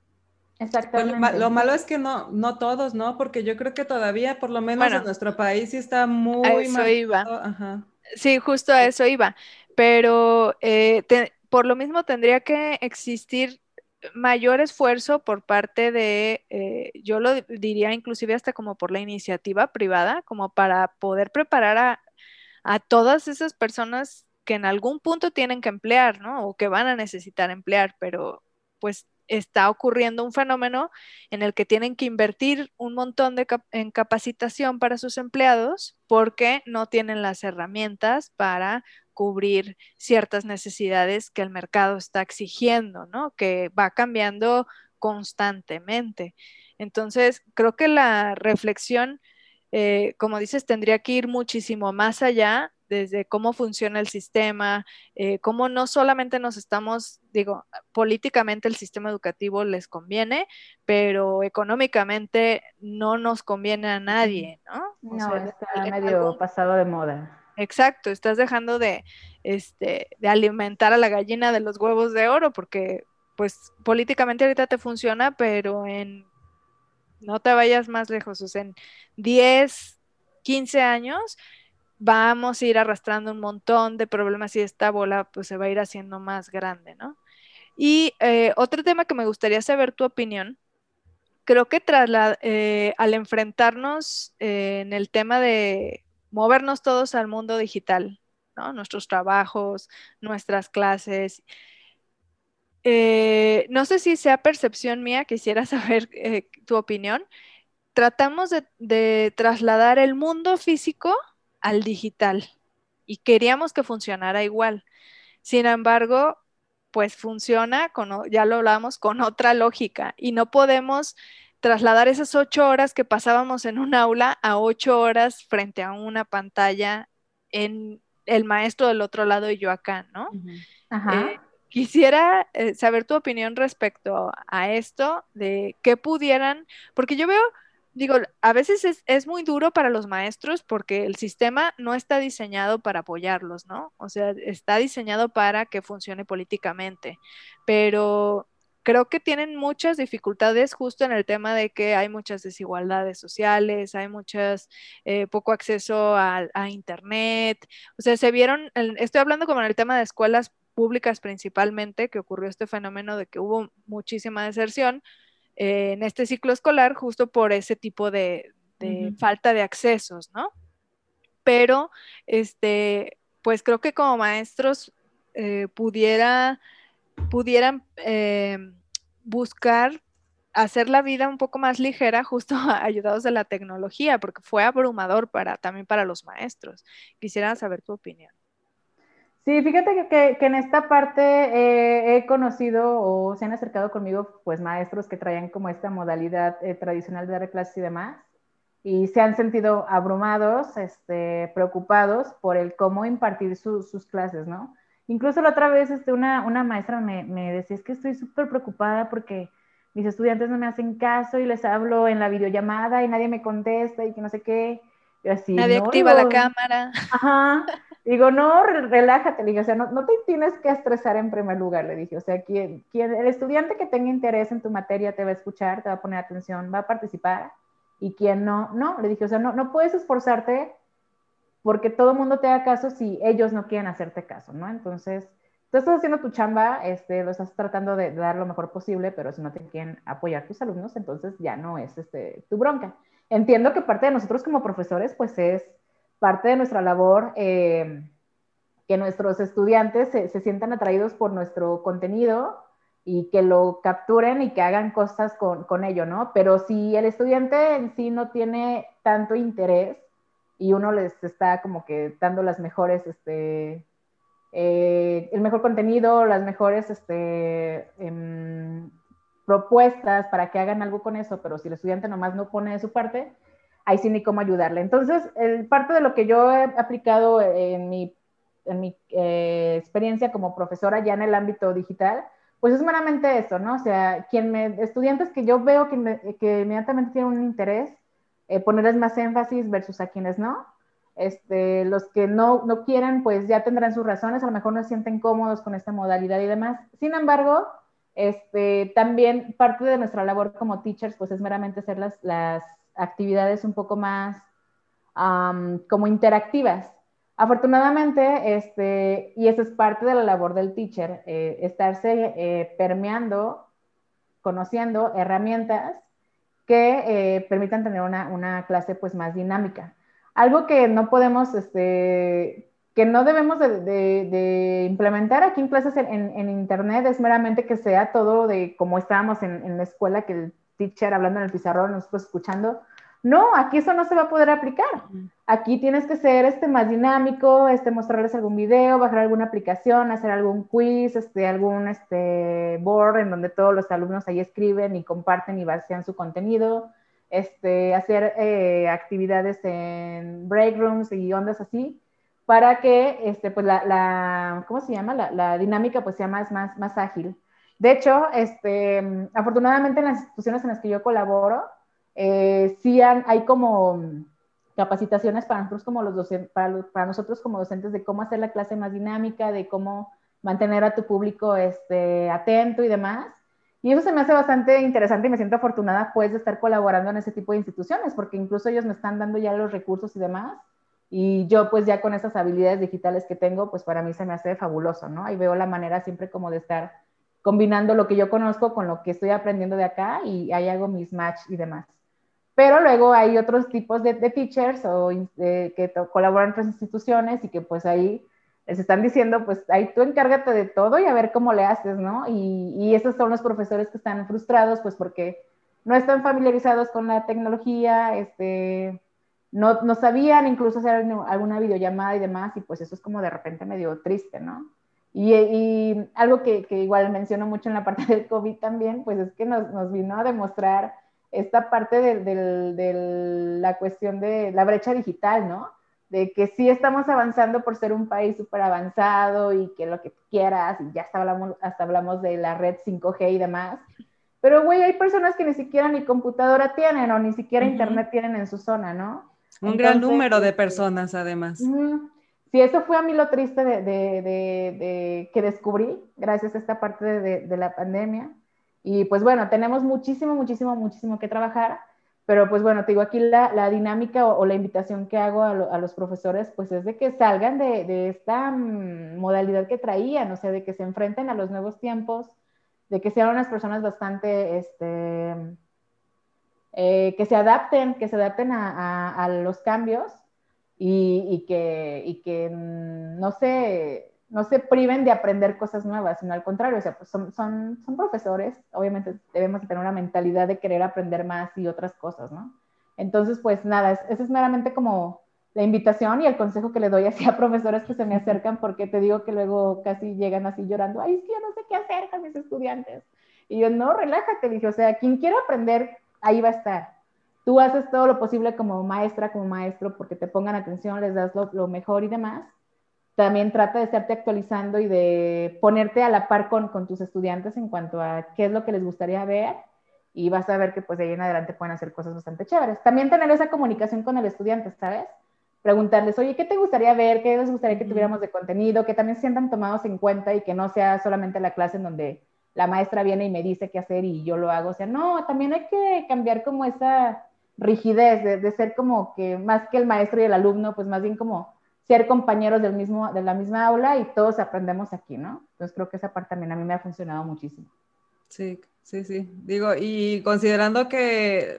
Exactamente. Lo, lo, malo es que no, no todos, ¿no? Porque yo creo que todavía, por lo menos bueno, en nuestro país, sí está muy... A eso iba. Ajá. Sí, justo a eso iba. Pero eh, te, por lo mismo tendría que existir mayor esfuerzo por parte de, eh, yo lo diría inclusive hasta como por la iniciativa privada, como para poder preparar a, todas esas personas que en algún punto tienen que emplear, ¿no? O que van a necesitar emplear, pero pues está ocurriendo un fenómeno en el que tienen que invertir un montón de en capacitación para sus empleados porque no tienen las herramientas para cubrir ciertas necesidades que el mercado está exigiendo, ¿no? Que va cambiando constantemente. Entonces, creo que la reflexión, eh, como dices, tendría que ir muchísimo más allá desde cómo funciona el sistema, eh, cómo no solamente nos estamos, digo, políticamente el sistema educativo les conviene, pero económicamente no nos conviene a nadie, ¿no? no, está medio pasado de moda. Exacto, estás dejando de, este, de alimentar a la gallina de los huevos de oro porque pues políticamente ahorita te funciona, pero en no te vayas más lejos, o sea, en 10, 15 años vamos a ir arrastrando un montón de problemas y esta bola pues se va a ir haciendo más grande, ¿no? Y eh, otro tema que me gustaría saber tu opinión, creo que tras eh, al enfrentarnos eh, en el tema de movernos todos al mundo digital. Nuestros trabajos, nuestras clases. no sé si sea percepción mía, quisiera [laughs] saber tu opinión. Tratamos de trasladar el mundo físico al digital y queríamos que funcionara igual. Sin embargo, pues funciona, ya lo hablamos, con otra lógica y no podemos trasladar esas ocho horas que pasábamos en un aula a ocho horas frente a una pantalla en el maestro del otro lado y yo acá, ¿no? Eh, quisiera eh, saber tu opinión respecto a esto, de qué pudieran, porque yo veo digo, a veces es, muy duro para los maestros porque el sistema no está diseñado para apoyarlos, ¿no? O sea, está diseñado para que funcione políticamente, pero creo que tienen muchas dificultades justo en el tema de que hay muchas desigualdades sociales, hay muchas, eh, poco acceso a, a, Internet, o sea, se vieron, estoy hablando como en el tema de escuelas públicas principalmente, que ocurrió este fenómeno de que hubo muchísima deserción, en este ciclo escolar justo por ese tipo de, falta de accesos, ¿no? Pero, este, pues creo que como maestros eh, pudiera, pudieran eh, buscar hacer la vida un poco más ligera justo [laughs] ayudados de la tecnología, porque fue abrumador para, también para los maestros. Quisiera saber tu opinión. Sí, fíjate que, en esta parte eh, he conocido o se han acercado conmigo pues maestros que traían como esta modalidad eh, tradicional de dar clases y demás y se han sentido abrumados, este, preocupados por el cómo impartir sus clases, ¿no? Incluso la otra vez este, una, una maestra me, me decía, es que estoy súper preocupada porque mis estudiantes no me hacen caso y les hablo en la videollamada y nadie me contesta y que no sé qué. Nadie activa la cámara. Ajá. [laughs] Digo, no, relájate, le dije, o sea, no, no, te tienes que estresar en primer lugar, le dije, o sea, quien, quien, el estudiante que tenga interés en tu materia te va a escuchar, te va a poner atención, va a participar, y quien no, no, le dije, o sea, no, no puedes esforzarte porque todo el mundo te haga caso si ellos no quieren hacerte caso, ¿no? Entonces, tú estás haciendo tu chamba, este, lo estás tratando de, dar lo mejor posible, pero si no te quieren apoyar tus alumnos, entonces ya no es este, tu bronca entiendo que parte de nosotros como profesores, pues es parte de nuestra labor eh, que nuestros estudiantes se, sientan atraídos por nuestro contenido y que lo capturen y que hagan cosas con, con, ello, ¿no? Pero si el estudiante en sí no tiene tanto interés y uno les está como que dando las mejores, este, eh, el mejor contenido, las mejores, este, em, propuestas para que hagan algo con eso, pero si el estudiante nomás no pone de su parte, ahí sí ni cómo ayudarle. Entonces, el, parte de lo que yo he aplicado en mi, en mi eh, experiencia como profesora ya en el ámbito digital, pues es meramente eso, ¿no? O sea, quien estudiantes que yo veo que, que inmediatamente tienen un interés, eh, ponerles más énfasis versus a quienes no. Este, los que no, no quieren, pues ya tendrán sus razones, a lo mejor no se sienten cómodos con esta modalidad y demás. Sin embargo, este, también parte de nuestra labor como teachers, pues es meramente hacer las, las actividades un poco más como interactivas. Afortunadamente, este, y eso es parte de la labor del teacher, eh, estarse eh, permeando, conociendo herramientas que eh, permitan tener una, una, clase pues más dinámica. Algo que no podemos este, que no debemos de, implementar aquí en clases en, Internet es meramente que sea todo de como estábamos en, la escuela, que el teacher hablando en el pizarrón, nosotros escuchando, No, aquí eso no se va a poder aplicar. Aquí tienes que ser este, más dinámico, este, mostrarles algún video, bajar alguna aplicación, hacer algún quiz, este, algún este, board en donde todos los alumnos ahí escriben y comparten y vacían su contenido, este, hacer eh, actividades en break rooms y ondas así, para que este, pues la, la ¿cómo se llama? La, la, dinámica pues sea más, más, más ágil. De hecho, este, afortunadamente en las instituciones en las que yo colaboro, eh, sí hay como capacitaciones para nosotros como los docentes, para, para, nosotros como docentes de cómo hacer la clase más dinámica, de cómo mantener a tu público este, atento y demás. Y eso se me hace bastante interesante y me siento afortunada pues de estar colaborando en ese tipo de instituciones, porque incluso ellos me están dando ya los recursos y demás. Y yo pues ya con esas habilidades digitales que tengo, pues para mí se me hace fabuloso, ¿no? Y veo la manera siempre como de estar combinando lo que yo conozco con lo que estoy aprendiendo de acá y ahí hago mis match y demás. Pero luego hay otros tipos de, teachers o que colaboran entre instituciones y que pues ahí les están diciendo, pues ahí tú encárgate de todo y a ver cómo le haces, ¿no? Y, y esos son los profesores que están frustrados, pues porque no están familiarizados con la tecnología, este, no, no sabían incluso hacer alguna videollamada y demás, y pues eso es como de repente medio triste, ¿no? Y, y algo que, que, igual menciono mucho en la parte del COVID también, pues es que nos, nos vino a demostrar esta parte de, la cuestión de la brecha digital, ¿no? De que sí estamos avanzando por ser un país súper avanzado y que lo que quieras, y ya hasta hablamos, hasta hablamos de la red 5G y demás. Pero, güey, hay personas que ni siquiera ni computadora tienen o ni siquiera internet tienen en su zona, ¿no? Un gran número de personas, además. Sí, eso fue a mí lo triste de, que descubrí gracias a esta parte de la pandemia y pues bueno, tenemos muchísimo, muchísimo, muchísimo que trabajar, pero pues bueno, te digo aquí la, la dinámica o, la invitación que hago a, los profesores, pues es de que salgan de, de esta mm, modalidad que traían, o sea, de que se enfrenten a los nuevos tiempos, de que sean unas personas bastante, este, eh, que se adapten, que se adapten a, a, los cambios y, y, que, y que mm, no se no se priven de aprender cosas nuevas, sino al contrario, o sea, pues son, son, son profesores, obviamente debemos tener una mentalidad de querer aprender más y otras cosas, ¿no? Entonces, pues nada, esa es meramente como la invitación y el consejo que le doy así a profesores que se me acercan, porque te digo que luego casi llegan así llorando, ay, es que yo no sé qué hacer con mis estudiantes. Y yo, no, relájate, dije, o sea, quien quiera aprender, ahí va a estar. Tú haces todo lo posible como maestra, como maestro, porque te pongan atención, les das lo, lo mejor y demás también trata de estarte actualizando y de ponerte a la par con, con, tus estudiantes en cuanto a qué es lo que les gustaría ver y vas a ver que pues de ahí en adelante pueden hacer cosas bastante chéveres. También tener esa comunicación con el estudiante, ¿sabes? Preguntarles, oye, ¿qué te gustaría ver? ¿Qué les gustaría que tuviéramos de contenido? Que también se sientan tomados en cuenta y que no sea solamente la clase en donde la maestra viene y me dice qué hacer y yo lo hago. O sea, no, también hay que cambiar como esa rigidez de, de ser como que más que el maestro y el alumno, pues más bien como ser compañeros del mismo, de la misma aula y todos aprendemos aquí, ¿no? Entonces creo que esa parte también a mí me ha funcionado muchísimo. Sí, sí, sí. Digo, y considerando que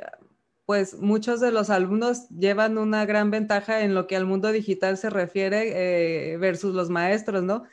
pues muchos de los alumnos llevan una gran ventaja en lo que al mundo digital se refiere eh, versus los maestros, ¿no?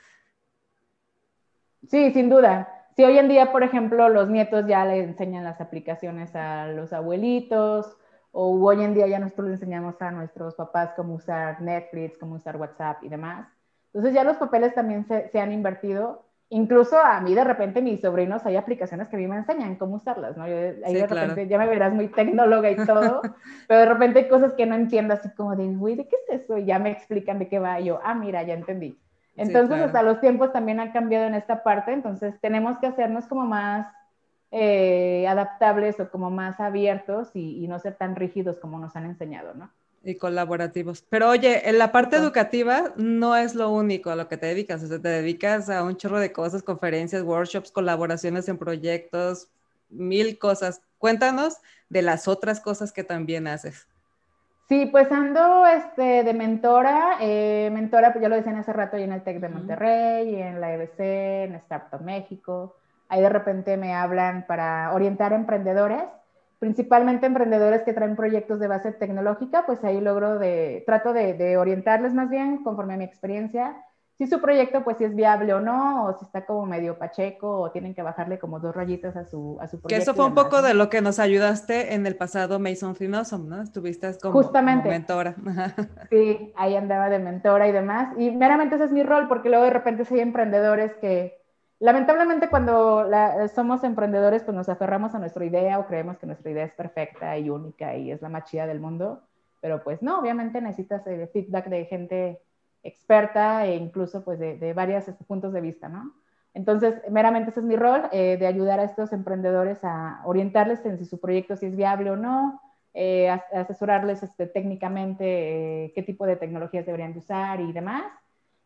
Sí, sin duda. Si hoy en día, por ejemplo, los nietos ya le enseñan las aplicaciones a los abuelitos, o hoy en día ya nosotros le enseñamos a nuestros papás cómo usar Netflix, cómo usar WhatsApp y demás. Entonces ya los papeles también se, se, han invertido. Incluso a mí de repente mis sobrinos hay aplicaciones que a mí me enseñan cómo usarlas, ¿no? Yo, ahí de repente claro. ya me verás muy tecnóloga y todo, [laughs] pero de repente hay cosas que no entiendo, así como de, güey, ¿de qué es eso? Y ya me explican de qué va. Y yo, ah, mira, ya entendí. Entonces, sí, claro. hasta los tiempos también han cambiado en esta parte, entonces tenemos que hacernos como más eh, adaptables o como más abiertos y, y, no ser tan rígidos como nos han enseñado, ¿no? Y colaborativos. Pero oye, en la parte educativa no es lo único a lo que te dedicas, o sea, te dedicas a un chorro de cosas, conferencias, workshops, colaboraciones en proyectos, mil cosas. Cuéntanos de las otras cosas que también haces. Sí, pues ando este, de mentora, eh, mentora, pues ya lo decían hace rato, y en el TEC de Monterrey, y en la EBC, en Startup México, Ahí de repente me hablan para orientar a emprendedores, principalmente emprendedores que traen proyectos de base tecnológica, pues ahí logro de, trato de, de orientarles más bien conforme a mi experiencia si su proyecto pues si es viable o no, o si está como medio pacheco, o tienen que bajarle como dos rayitas a su, a su proyecto. Que eso fue un poco de lo que nos ayudaste en el pasado Mason Finosum, ¿no? Estuviste como, Justamente. como mentora. [laughs] Sí, ahí andaba de mentora y demás. Y meramente ese es mi rol, porque luego de repente hay emprendedores que, lamentablemente cuando somos emprendedores, pues nos aferramos a nuestra idea o creemos que nuestra idea es perfecta y única y es la más del mundo. Pero pues no, obviamente necesitas el feedback de gente experta e incluso pues de, de varios este, puntos de vista, ¿no? Entonces, meramente ese es mi rol, eh, de ayudar a estos emprendedores a orientarles en si su proyecto si es viable o no, eh, asesorarles este, técnicamente eh, qué tipo de tecnologías deberían usar y demás.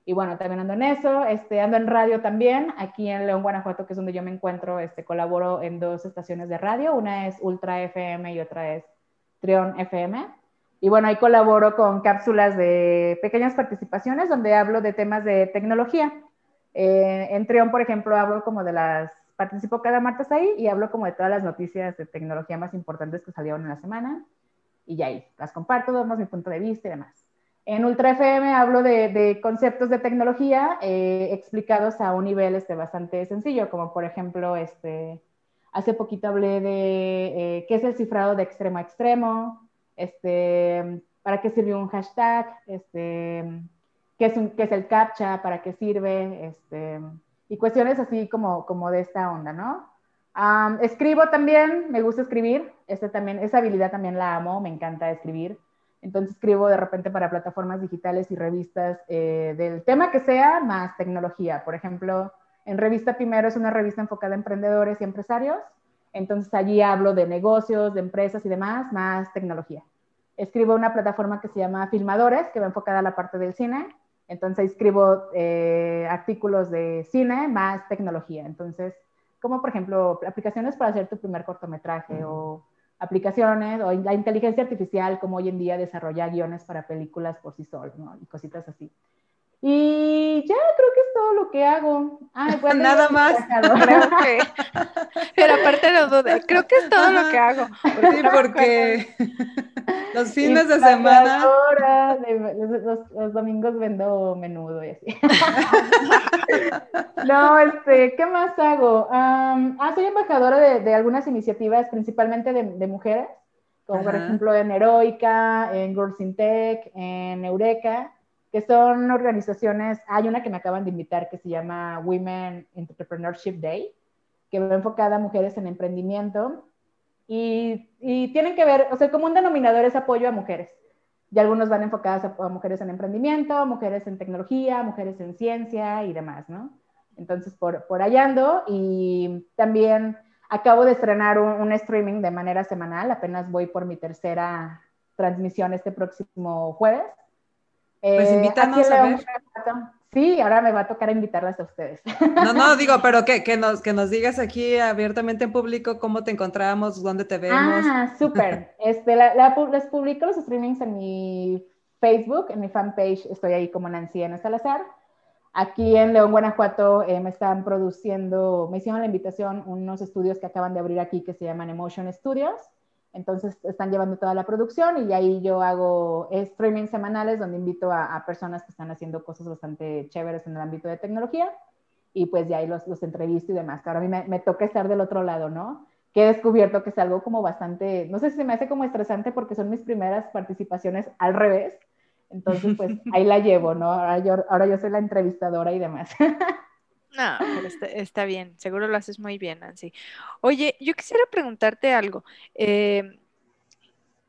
Y bueno, también ando en eso, este, ando en radio también, aquí en León, Guanajuato, que es donde yo me encuentro, este, colaboro en dos estaciones de radio, una es Ultra FM y otra es Trión FM. Y bueno, ahí colaboro con cápsulas de pequeñas participaciones donde hablo de temas de tecnología. Eh, en Trión, por ejemplo, hablo como de las, participo cada martes ahí y hablo como de todas las noticias de tecnología más importantes que salieron en la semana. Y ya ahí las comparto, damos mi punto de vista y demás. En Ultra FM hablo de, de conceptos de tecnología eh, explicados a un nivel este, bastante sencillo, como por ejemplo, este, hace poquito hablé de eh, qué es el cifrado de extremo a extremo, este, para qué sirve un hashtag, este, qué, es un, qué es el captcha, para qué sirve, este, y cuestiones así como, como de esta onda, ¿no? escribo también, me gusta escribir, este también, esa habilidad también la amo, me encanta escribir. Entonces escribo de repente para plataformas digitales y revistas eh, del tema que sea, más tecnología. Por ejemplo, en Revista Primero es una revista enfocada a emprendedores y empresarios. Entonces allí hablo de negocios, de empresas y demás, más tecnología. Escribo una plataforma que se llama Filmadores, que va enfocada a la parte del cine. Entonces escribo eh, artículos de cine más tecnología. Entonces, como por ejemplo aplicaciones para hacer tu primer cortometraje o aplicaciones o la inteligencia artificial, como hoy en día desarrolla guiones para películas por sí solo, ¿no? Y cositas así. Y ya creo que es todo lo que hago. Ah, [laughs] Nada más. Creo que... [laughs] Pero aparte no duda, creo que es todo lo que hago. Sí, porque [laughs] los fines de semana. los, los, domingos vendo menudo y así. no, este, ¿qué más hago? ah, soy embajadora de, de, algunas iniciativas, principalmente de, de mujeres, como por ejemplo en Heroica, en Girls in Tech, en Eureka que son organizaciones, hay una que me acaban de invitar que se llama Women Entrepreneurship Day, que va enfocada a mujeres en emprendimiento y, y, tienen que ver, o sea, como un denominador es apoyo a mujeres. Y algunos van enfocadas a, mujeres en emprendimiento, mujeres en tecnología, mujeres en ciencia y demás, ¿no? Entonces, por, por allá ando y también acabo de estrenar un, un streaming de manera semanal, apenas voy por mi tercera transmisión este próximo jueves pues eh, invítanos a ver. Sí, ahora me va a tocar invitarlas a ustedes. No, no, [laughs] digo, pero que, que, nos, que nos digas aquí abiertamente en público cómo te encontramos, dónde te vemos. Ah, súper. [laughs] Este, les publico los streamings en mi Facebook, en mi fanpage, estoy ahí como Nancy N. Salazar. Aquí en León, Guanajuato, eh, me están produciendo, me hicieron la invitación unos estudios que acaban de abrir aquí que se llaman Emotion Studios. Entonces están llevando toda la producción y ahí yo hago streaming semanales donde invito a, personas que están haciendo cosas bastante chéveres en el ámbito de tecnología y pues ya ahí los, los entrevisto y demás. Ahora a mí me, toca estar del otro lado, ¿no? Que he descubierto que es algo como bastante, no sé si se me hace como estresante porque son mis primeras participaciones al revés. Entonces pues [laughs] ahí la llevo, ¿no? Ahora yo, ahora yo soy la entrevistadora y demás. [laughs] No, pero está, bien, seguro lo haces muy bien, Nancy. Oye, yo quisiera preguntarte algo. Eh,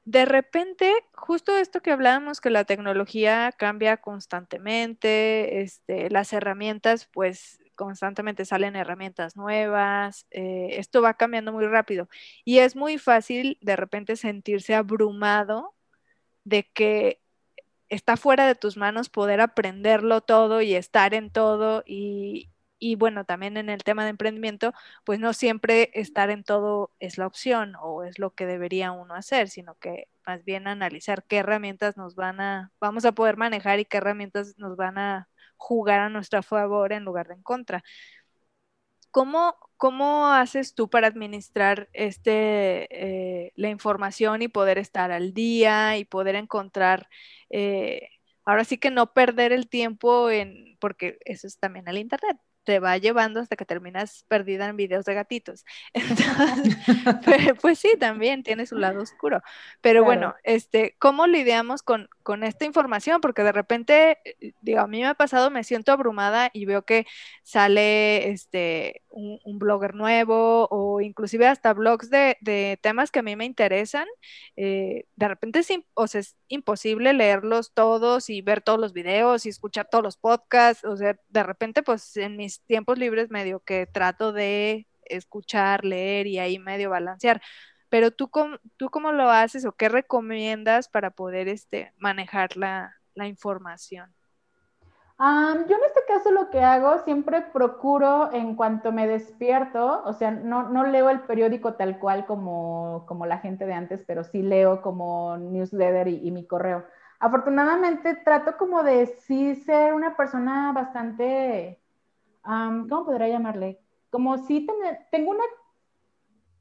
de repente, justo esto que hablábamos, que la tecnología cambia constantemente, este, las herramientas, pues constantemente salen herramientas nuevas, eh, esto va cambiando muy rápido y es muy fácil de repente sentirse abrumado de que está fuera de tus manos poder aprenderlo todo y estar en todo y, y bueno, también en el tema de emprendimiento, pues no siempre estar en todo es la opción o es lo que debería uno hacer, sino que más bien analizar qué herramientas nos van a, vamos a poder manejar y qué herramientas nos van a jugar a nuestro favor en lugar de en contra. ¿Cómo, cómo haces tú para administrar este, eh, la información y poder estar al día y poder encontrar... Eh, ahora sí que no perder el tiempo en, porque eso es también el Internet te va llevando hasta que terminas perdida en videos de gatitos. [laughs] Entonces, [laughs] pues sí, también tiene su lado oscuro. Pero bueno, este, ¿cómo lidiamos con, con esta información? Porque de repente, eh, digo, a mí me ha pasado, me siento abrumada y veo que sale este, un, blogger nuevo o inclusive hasta blogs de, de, temas que a mí me interesan. Eh, de repente es, o sea, imposible leerlos todos y ver todos los videos y escuchar todos los podcasts. O sea, de repente, pues en mis tiempos libres medio que trato de escuchar, leer y ahí medio balancear. Pero tú, ¿tú cómo lo haces o qué recomiendas para poder este, manejar la, información? Yo en este caso lo que hago, siempre procuro en cuanto me despierto, o sea, no, leo el periódico tal cual como, como, la gente de antes, pero sí leo como newsletter y, y mi correo. Afortunadamente trato como de sí ser una persona bastante ¿cómo podría llamarle? Como si tengo una,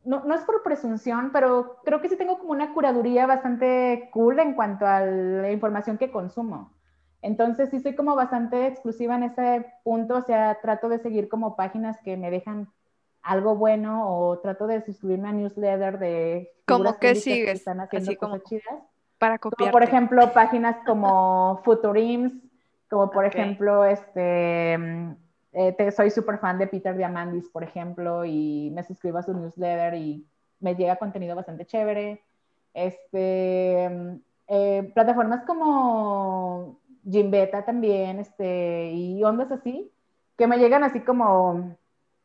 no, no, es por presunción, pero creo que sí tengo como una curaduría bastante cool en cuanto a la información que consumo. Entonces sí soy como bastante exclusiva en ese punto, o sea, trato de seguir como páginas que me dejan algo bueno o trato de suscribirme a newsletter de... Como que sigues, que están haciendo Así cosas chidas. Para copiar. por ejemplo, páginas como [laughs] Futurims, como por ejemplo, este eh, soy súper fan de Peter Diamandis, por ejemplo, y me suscribo a su newsletter y me llega contenido bastante chévere. Este, eh, plataformas como Jimbeta también, este, y ondas así, que me llegan así como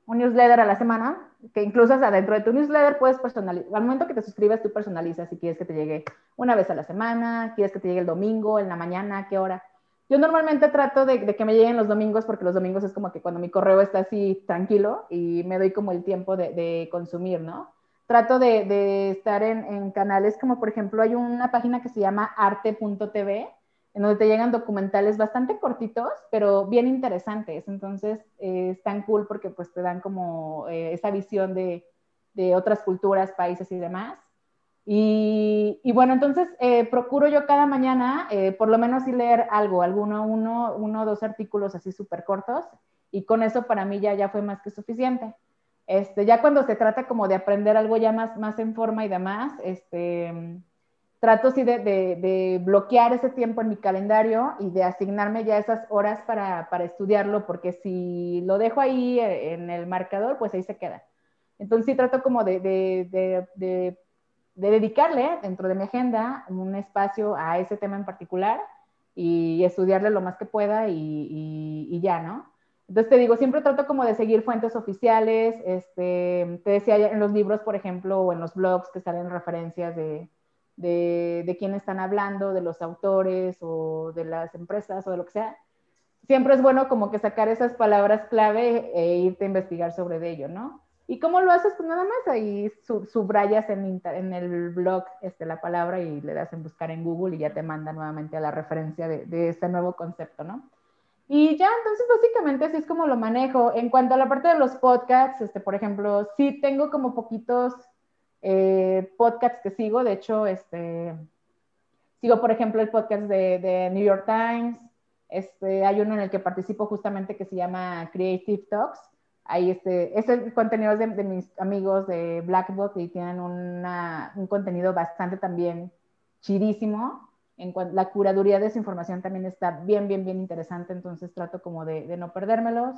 un newsletter a la semana, que incluso hasta dentro de tu newsletter puedes personalizar, al momento que te suscribes tú personalizas si quieres que te llegue una vez a la semana, quieres que te llegue el domingo, en la mañana, qué hora. Yo normalmente trato de, que me lleguen los domingos porque los domingos es como que cuando mi correo está así tranquilo y me doy como el tiempo de, consumir, ¿no? Trato de, estar en, canales como por ejemplo hay una página que se llama arte.tv en donde te llegan documentales bastante cortitos, pero bien interesantes. Entonces, eh, es tan cool porque pues te dan como eh, esa visión de, de, otras culturas, países y demás. Y, bueno, entonces eh, procuro yo cada mañana eh, por lo menos sí leer algo, alguno, uno, uno dos artículos así súper cortos y con eso para mí ya, ya fue más que suficiente. Este, ya cuando se trata como de aprender algo ya más, más en forma y demás, este, trato sí de, de, bloquear ese tiempo en mi calendario y de asignarme ya esas horas para, para estudiarlo, porque si lo dejo ahí eh, en el marcador, pues ahí se queda. Entonces sí trato como de, de de dedicarle dentro de mi agenda un espacio a ese tema en particular y estudiarle lo más que pueda y, ya, ¿no? Entonces te digo, siempre trato como de seguir fuentes oficiales, este, te decía en los libros, por ejemplo, o en los blogs que salen referencias de, de, quién están hablando, de los autores o de las empresas o de lo que sea. Siempre es bueno como que sacar esas palabras clave e irte a investigar sobre ello, ¿no? ¿Y cómo lo haces? Pues nada más ahí subrayas en, en, el blog este, la palabra y le das en buscar en Google y ya te manda nuevamente a la referencia de, de este nuevo concepto, ¿no? Y ya, entonces básicamente así es como lo manejo. En cuanto a la parte de los podcasts, este, por ejemplo, sí tengo como poquitos eh, podcasts que sigo. De hecho, este, sigo, por ejemplo, el podcast de, de, New York Times. Este, hay uno en el que participo justamente que se llama Creative Talks Ahí este, es el contenido de, mis amigos de Blackboard y tienen un contenido bastante también chidísimo. En la curaduría de esa información también está bien, bien, bien interesante, entonces trato como de, de no perdérmelos.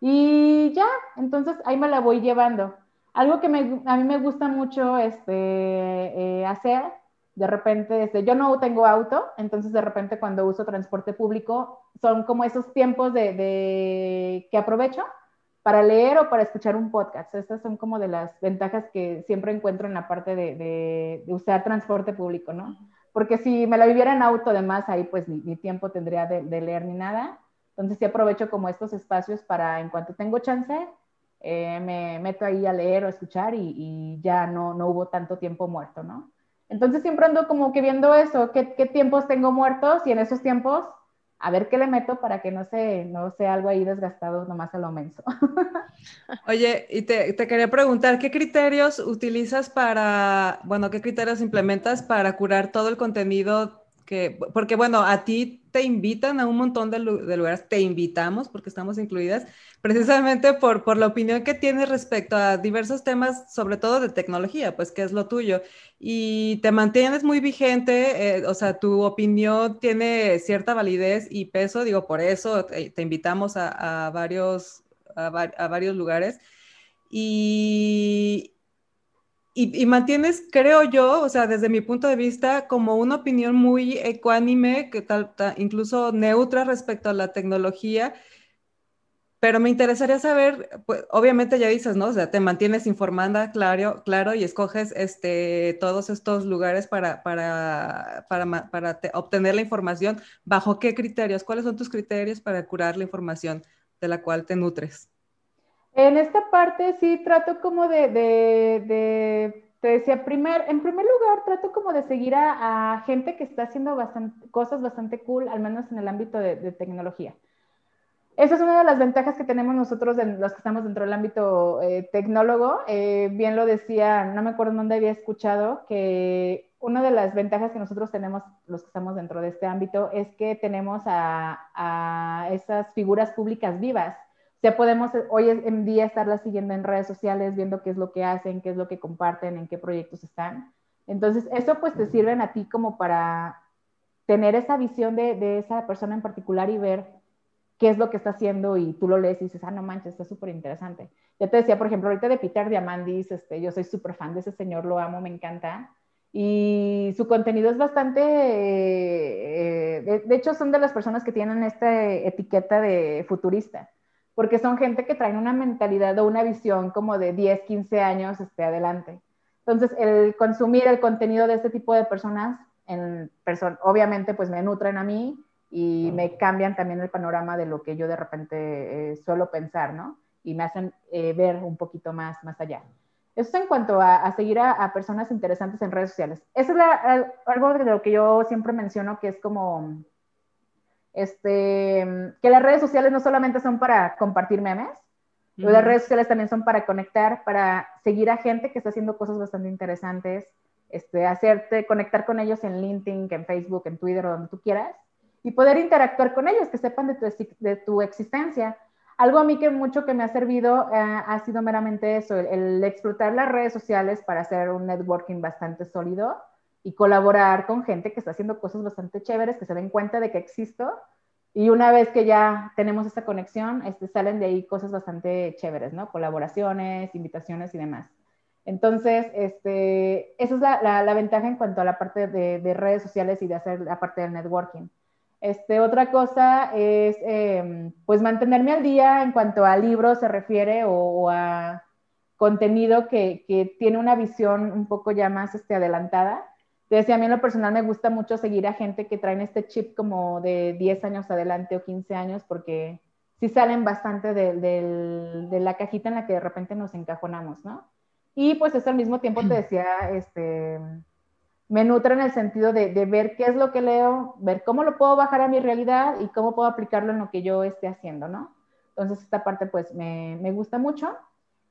Y ya, entonces ahí me la voy llevando. Algo que me, a mí me gusta mucho este, eh, hacer, de repente, este, yo no tengo auto, entonces de repente cuando uso transporte público, son como esos tiempos de, de que aprovecho para leer o para escuchar un podcast. Estas son como de las ventajas que siempre encuentro en la parte de, usar transporte público, ¿no? Porque si me la viviera en auto, además, ahí pues ni, tiempo tendría de, leer ni nada. Entonces sí aprovecho como estos espacios para, en cuanto tengo chance, eh, me meto ahí a leer o escuchar y, ya no, no hubo tanto tiempo muerto, ¿no? Entonces siempre ando como que viendo eso, qué, qué tiempos tengo muertos y en esos tiempos a ver qué le meto para que no sea, no sea algo ahí desgastado nomás a lo menso. [laughs] Oye, y te, quería preguntar, ¿qué criterios utilizas para, bueno, qué criterios implementas para curar todo el contenido que, porque bueno, a ti te invitan a un montón de, lugares, te invitamos porque estamos incluidas, precisamente por, por la opinión que tienes respecto a diversos temas, sobre todo de tecnología, pues que es lo tuyo. Y te mantienes muy vigente, eh, o sea, tu opinión tiene cierta validez y peso, digo, por eso te, invitamos a, varios, a varios lugares. Y, y, mantienes, creo yo, o sea, desde mi punto de vista, como una opinión muy ecuánime, que tal, incluso neutra respecto a la tecnología. Pero me interesaría saber, pues, obviamente ya dices, ¿no? O sea, te mantienes informada, claro, claro, y escoges este, todos estos lugares para, para, para, para obtener la información. ¿Bajo qué criterios? ¿Cuáles son tus criterios para curar la información de la cual te nutres? En esta parte sí trato como de, te decía, primer, en primer lugar trato como de seguir a, gente que está haciendo bastante, cosas bastante cool, al menos en el ámbito de, tecnología. Esa es una de las ventajas que tenemos nosotros, los que estamos dentro del ámbito eh, tecnólogo. Eh, bien lo decía, no me acuerdo dónde había escuchado, que una de las ventajas que nosotros tenemos, los que estamos dentro de este ámbito, es que tenemos a, a esas figuras públicas vivas ya podemos hoy en día estarlas siguiendo en redes sociales, viendo qué es lo que hacen, qué es lo que comparten, en qué proyectos están. Entonces, eso pues te sirven a ti como para tener esa visión de, esa persona en particular y ver qué es lo que está haciendo y tú lo lees y dices, ah, no manches, está súper interesante. Ya te decía, por ejemplo, ahorita de Peter Diamandis, este, yo soy súper fan de ese señor, lo amo, me encanta. Y su contenido es bastante, eh, de, hecho son de las personas que tienen esta etiqueta de futurista porque son gente que traen una mentalidad o una visión como de 10, 15 años este, adelante. Entonces, el consumir el contenido de este tipo de personas, en obviamente, pues me nutren a mí y me cambian también el panorama de lo que yo de repente eh, suelo pensar, ¿no? Y me hacen eh, ver un poquito más, más allá. Eso en cuanto a, seguir a, personas interesantes en redes sociales. Eso es algo de lo que yo siempre menciono, que es como este, que las redes sociales no solamente son para compartir memes, las redes sociales también son para conectar, para seguir a gente que está haciendo cosas bastante interesantes, este, hacerte conectar con ellos en LinkedIn, en Facebook, en Twitter o donde tú quieras, y poder interactuar con ellos, que sepan de tu, de tu existencia. Algo a mí que mucho que me ha servido eh, ha sido meramente eso, el, el explotar las redes sociales para hacer un networking bastante sólido y colaborar con gente que está haciendo cosas bastante chéveres, que se den cuenta de que existo. Y una vez que ya tenemos esta conexión, este, salen de ahí cosas bastante chéveres, ¿no? Colaboraciones, invitaciones y demás. Entonces, este, esa es la, la, ventaja en cuanto a la parte de, de, redes sociales y de hacer la parte del networking. Este, otra cosa es, em, pues, mantenerme al día en cuanto a libros se refiere o, o a contenido que, que, tiene una visión un poco ya más este, adelantada decía, a mí en lo personal me gusta mucho seguir a gente que traen este chip como de 10 años adelante o 15 años porque sí salen bastante de, la cajita en la que de repente nos encajonamos, ¿no? Y pues eso al mismo tiempo te [clears throat] decía, este, me nutre en el sentido de, ver qué es lo que leo, ver cómo lo puedo bajar a mi realidad y cómo puedo aplicarlo en lo que yo esté haciendo, ¿no? Entonces esta parte pues me, me gusta mucho.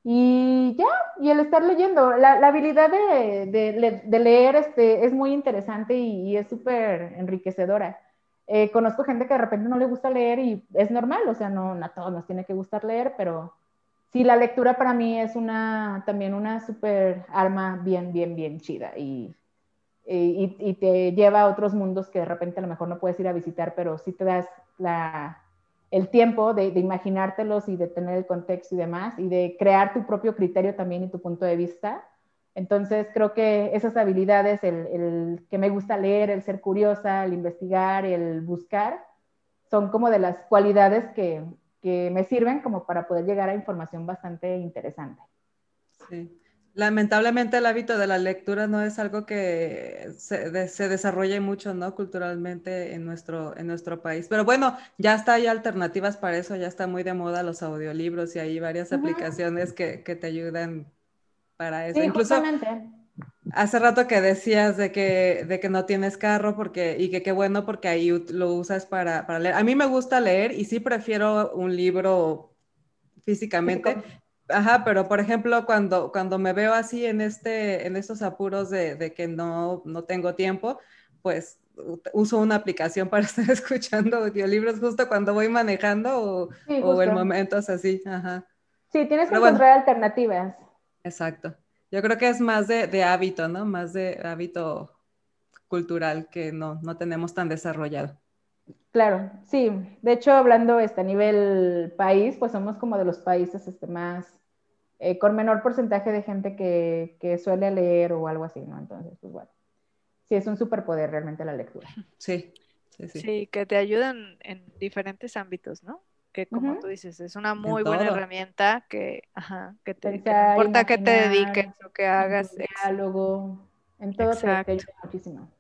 Y ya, y el estar leyendo, la, la habilidad de, de, de, leer este, es muy interesante y, es súper enriquecedora. Eh, conozco gente que de repente no le gusta leer y es normal, o sea, no, a todos nos tiene que gustar leer, pero sí, la lectura para mí es una, también una súper arma bien, bien, bien chida y, y, y, te lleva a otros mundos que de repente a lo mejor no puedes ir a visitar, pero sí te das la, el tiempo de, imaginártelos y de tener el contexto y demás, y de crear tu propio criterio también y tu punto de vista. Entonces, creo que esas habilidades, el, que me gusta leer, el ser curiosa, el investigar, el buscar, son como de las cualidades que, que me sirven como para poder llegar a información bastante interesante. Sí. Lamentablemente el hábito de la lectura no es algo que se, se, desarrolle mucho, ¿no? Culturalmente en nuestro, en nuestro país. Pero bueno, ya está, hay alternativas para eso, ya está muy de moda los audiolibros y hay varias aplicaciones que, que, te ayudan para eso. Sí, Incluso hace rato que decías de que, de que no tienes carro porque, y que qué bueno porque ahí lo usas para, para leer. A mí me gusta leer y sí prefiero un libro físicamente, Ajá, pero por ejemplo, cuando, cuando me veo así en, este, en estos apuros de, de que no, no tengo tiempo, pues uso una aplicación para [laughs] estar escuchando audiolibros justo cuando voy manejando o, o en momentos así. Ajá. Sí, tienes que encontrar alternativas. Exacto. Yo creo que es más de, de, hábito, ¿no? Más de hábito cultural que no, no tenemos tan desarrollado. Claro, sí. De hecho, hablando este, a nivel país, pues somos como de los países este, más, eh, con menor porcentaje de gente que, que, suele leer o algo así, ¿no? Entonces, pues bueno, sí, es un superpoder realmente la lectura. Sí, sí, sí. Sí, que te ayudan en diferentes ámbitos, ¿no? Que como tú dices, es una muy buena herramienta que, ajá, que te importa que te dediques o que hagas. En diálogo, en todo te, te ayuda muchísimo.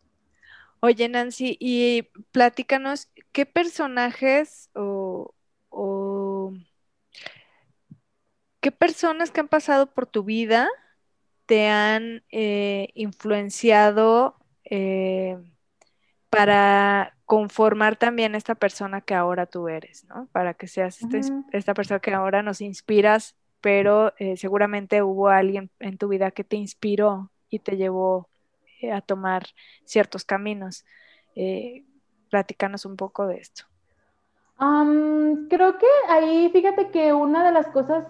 Oye, Nancy, y platícanos, ¿qué personajes o, qué personas que han pasado por tu vida te han eh, influenciado eh, para conformar también esta persona que ahora tú eres, ¿no? Para que seas esta persona que ahora nos inspiras, pero eh, seguramente hubo alguien en tu vida que te inspiró y te llevó a tomar ciertos caminos. Platícanos un poco de esto. creo que ahí, fíjate que una de las cosas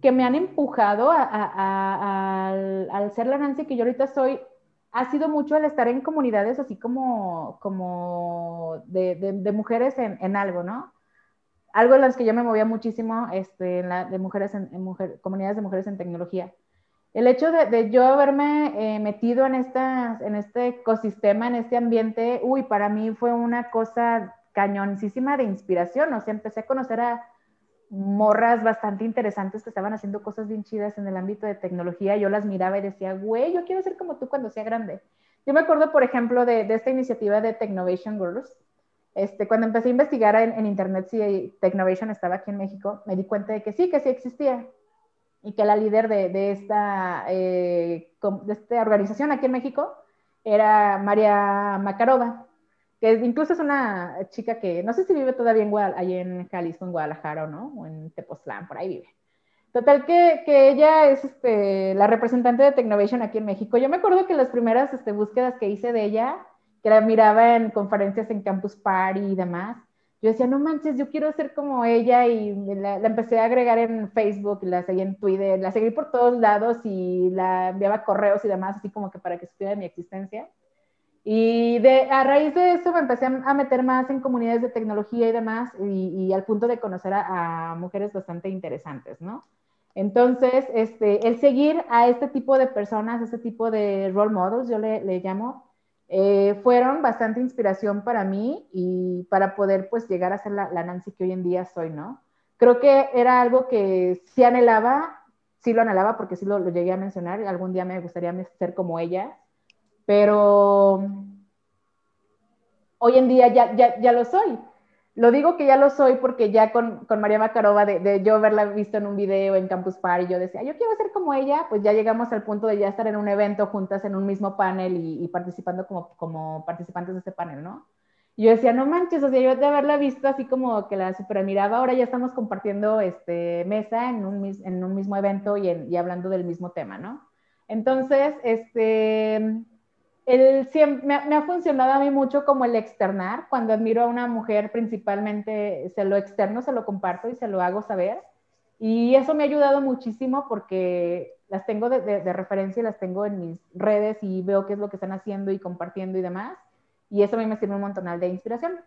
que me han empujado al, ser la Nancy que yo ahorita soy, ha sido mucho el estar en comunidades así como, como de, mujeres en, algo, ¿no? Algo en las que yo me movía muchísimo, este, de mujeres en, comunidades de mujeres en tecnología el hecho de, yo haberme eh, metido en, en este ecosistema, en este ambiente, uy, para mí fue una cosa cañoncísima de inspiración. O sea, empecé a conocer a morras bastante interesantes que estaban haciendo cosas bien chidas en el ámbito de tecnología. Yo las miraba y decía, güey, yo quiero ser como tú cuando sea grande. Yo me acuerdo, por ejemplo, de, esta iniciativa de Technovation Girls. Este, cuando empecé a investigar en, internet si Technovation estaba aquí en México, me di cuenta de que sí, que sí existía y que la líder de, esta, eh, de esta organización aquí en México era María Macarova, que incluso es una chica que no sé si vive todavía en, ahí en Jalisco, en Guadalajara o no, o en Tepoztlán, por ahí vive. Total que, que ella es este, la representante de Technovation aquí en México. Yo me acuerdo que las primeras este, búsquedas que hice de ella, que la miraba en conferencias en Campus Party y demás, yo decía, no manches, yo quiero ser como ella y la, empecé a agregar en Facebook, la seguí en Twitter, la seguí por todos lados y la enviaba correos y demás, así como que para que supiera de mi existencia. Y de, a raíz de eso me empecé a meter más en comunidades de tecnología y demás y, al punto de conocer a, mujeres bastante interesantes, ¿no? Entonces, este, el seguir a este tipo de personas, este tipo de role models, yo le, le llamo, eh, fueron bastante inspiración para mí y para poder pues llegar a ser la, Nancy que hoy en día soy, ¿no? Creo que era algo que sí anhelaba, sí lo anhelaba porque sí lo, lo llegué a mencionar, algún día me gustaría ser como ella, pero hoy en día ya, ya, ya lo soy. Lo digo que ya lo soy porque ya con, con María Macarova, de, de, yo haberla visto en un video en Campus Party, yo decía, yo quiero ser como ella, pues ya llegamos al punto de ya estar en un evento juntas en un mismo panel y, participando como, como participantes de ese panel, ¿no? Y yo decía, no manches, o sea, yo de haberla visto así como que la super admiraba, ahora ya estamos compartiendo este, mesa en un, en un mismo evento y, y hablando del mismo tema, ¿no? Entonces, este, me, ha funcionado a mí mucho como el externar. Cuando admiro a una mujer, principalmente se lo externo, se lo comparto y se lo hago saber. Y eso me ha ayudado muchísimo porque las tengo de, de, referencia y las tengo en mis redes y veo qué es lo que están haciendo y compartiendo y demás. Y eso a mí me sirve un montonal de inspiración.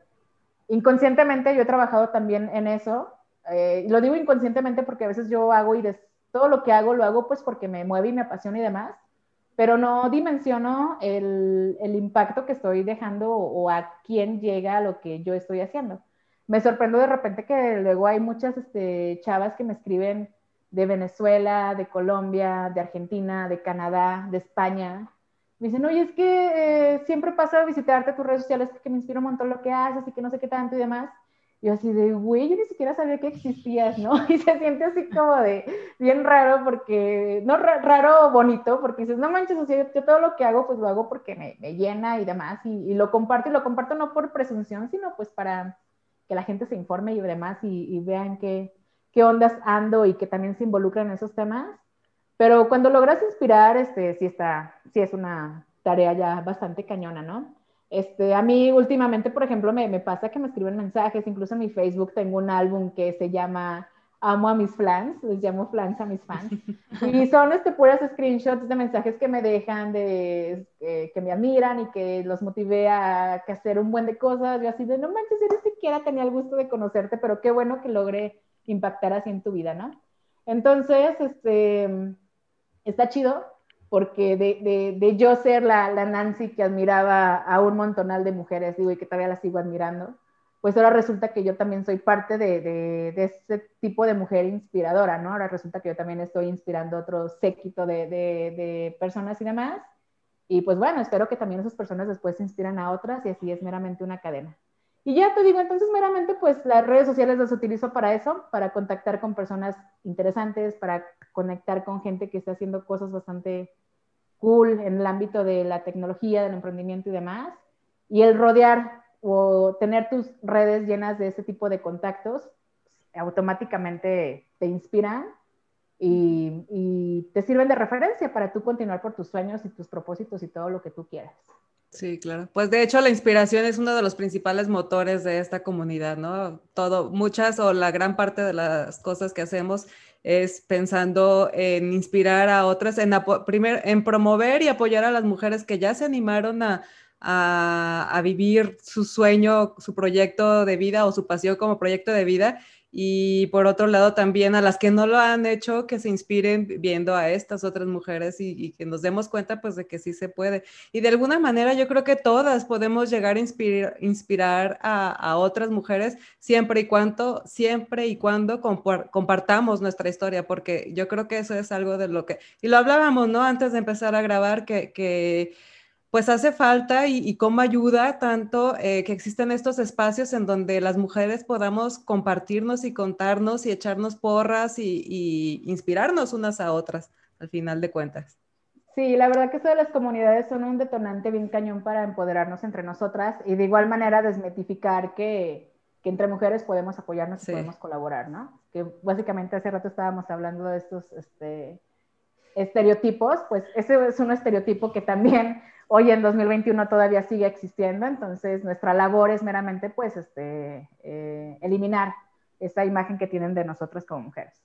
Inconscientemente yo he trabajado también en eso. Eh, lo digo inconscientemente porque a veces yo hago y todo lo que hago lo hago pues porque me mueve y me apasiona y demás pero no dimensiono el, el, impacto que estoy dejando o, a quién llega a lo que yo estoy haciendo. Me sorprendo de repente que luego hay muchas este, chavas que me escriben de Venezuela, de Colombia, de Argentina, de Canadá, de España. Me dicen, oye, es que eh, siempre paso a visitarte tus redes sociales porque me inspira un montón lo que haces y que no sé qué tanto y demás yo así de, güey, yo ni siquiera sabía que existías, ¿no? [laughs] Y se siente así como de, bien raro porque, no raro bonito, porque dices, no manches, o sea, yo todo lo que hago, pues lo hago porque me, me llena y demás, y, lo comparto, y lo comparto no por presunción, sino pues para que la gente se informe y demás, y, vean qué, qué ondas ando y que también se involucran en esos temas. Pero cuando logras inspirar, este, sí está, sí es una tarea ya bastante cañona, ¿no? Este, a mí últimamente, por ejemplo, me, me pasa que me escriben mensajes, incluso en mi Facebook tengo un álbum que se llama Amo a mis fans, les llamo fans a mis fans. [laughs] Y son este, puras screenshots de mensajes que me dejan, de eh, que me admiran y que los motivé a, hacer un buen de cosas. Yo así de, no manches, yo ni siquiera tenía el gusto de conocerte, pero qué bueno que logré impactar así en tu vida, ¿no? Entonces, este, está chido porque de, de, yo ser la, la, Nancy que admiraba a un montonal de mujeres, digo, y que todavía la sigo admirando, pues ahora resulta que yo también soy parte de, de ese tipo de mujer inspiradora, ¿no? Ahora resulta que yo también estoy inspirando otro séquito de, personas y demás. Y pues bueno, espero que también esas personas después se inspiran a otras y así es meramente una cadena. Y ya te digo, entonces meramente pues las redes sociales las utilizo para eso, para contactar con personas interesantes, para conectar con gente que está haciendo cosas bastante cool en el ámbito de la tecnología, del emprendimiento y demás. Y el rodear o tener tus redes llenas de ese tipo de contactos, automáticamente te inspiran y, y, te sirven de referencia para tú continuar por tus sueños y tus propósitos y todo lo que tú quieras. Sí, claro. Pues de hecho la inspiración es uno de los principales motores de esta comunidad, ¿no? Todo, muchas o la gran parte de las cosas que hacemos es pensando en inspirar a otras, en, en promover y apoyar a las mujeres que ya se animaron a, a, vivir su sueño, su proyecto de vida o su pasión como proyecto de vida. Y por otro lado también a las que no lo han hecho, que se inspiren viendo a estas otras mujeres y, que nos demos cuenta pues de que sí se puede. Y de alguna manera yo creo que todas podemos llegar a inspirar, inspirar a, otras mujeres siempre y cuando, siempre y cuando compartamos nuestra historia, porque yo creo que eso es algo de lo que, y lo hablábamos, ¿no? Antes de empezar a grabar, que, que pues hace falta y, cómo ayuda tanto eh, que existen estos espacios en donde las mujeres podamos compartirnos y contarnos y echarnos porras y, inspirarnos unas a otras, al final de cuentas. Sí, la verdad que eso de las comunidades son un detonante bien cañón para empoderarnos entre nosotras y de igual manera desmetificar que, que entre mujeres podemos apoyarnos y podemos colaborar, ¿no? Que básicamente hace rato estábamos hablando de estos este, estereotipos, pues ese es un estereotipo que también hoy en 2021 todavía sigue existiendo, entonces nuestra labor es meramente pues este, eh, eliminar esa imagen que tienen de nosotros como mujeres.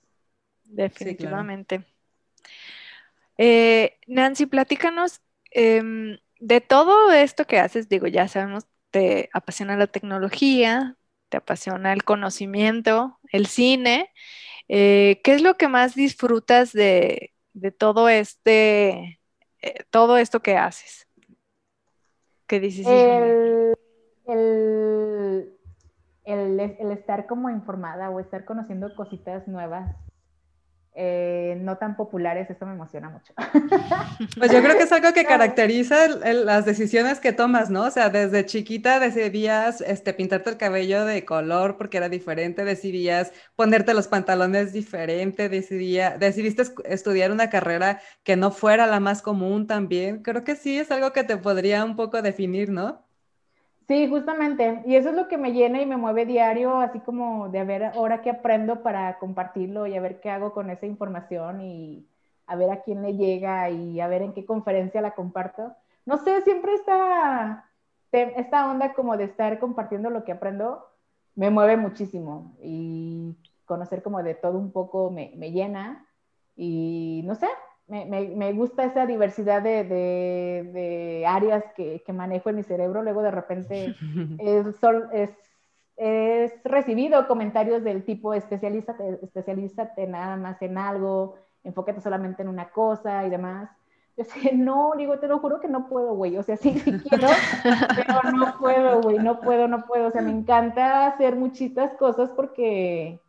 Definitivamente. Eh, Nancy, platícanos em, de todo esto que haces, digo, ya sabemos, te apasiona la tecnología, te apasiona el conocimiento, el cine. Eh, ¿Qué es lo que más disfrutas de, de todo este, todo esto que haces? ¿Qué dices? El, el, el, estar como informada o estar conociendo cositas nuevas eh, no tan populares, eso me emociona mucho. [laughs] Pues yo creo que es algo que caracteriza las decisiones que tomas, ¿no? O sea, desde chiquita decidías este, pintarte el cabello de color porque era diferente, decidías ponerte los pantalones diferente, decidía, decidiste estudiar una carrera que no fuera la más común también. Creo que sí es algo que te podría un poco definir, ¿no? Sí, justamente. Y eso es lo que me llena y me mueve diario, así como de a ver ahora qué aprendo para compartirlo y a ver qué hago con esa información y a ver a quién le llega y a ver en qué conferencia la comparto. No sé, siempre esta, esta onda como de estar compartiendo lo que aprendo me mueve muchísimo y conocer como de todo un poco me, me llena y no sé, me, me, gusta esa diversidad de, de, áreas que, que, manejo en mi cerebro. Luego de repente [laughs] es, es, es, recibido comentarios del tipo especialízate, especialízate nada más en algo, enfócate solamente en una cosa y demás. Yo sé, no, digo, te lo juro que no puedo, güey. O sea, sí, sí quiero, pero no puedo, güey, no puedo, no puedo. O sea, me encanta hacer muchitas cosas porque,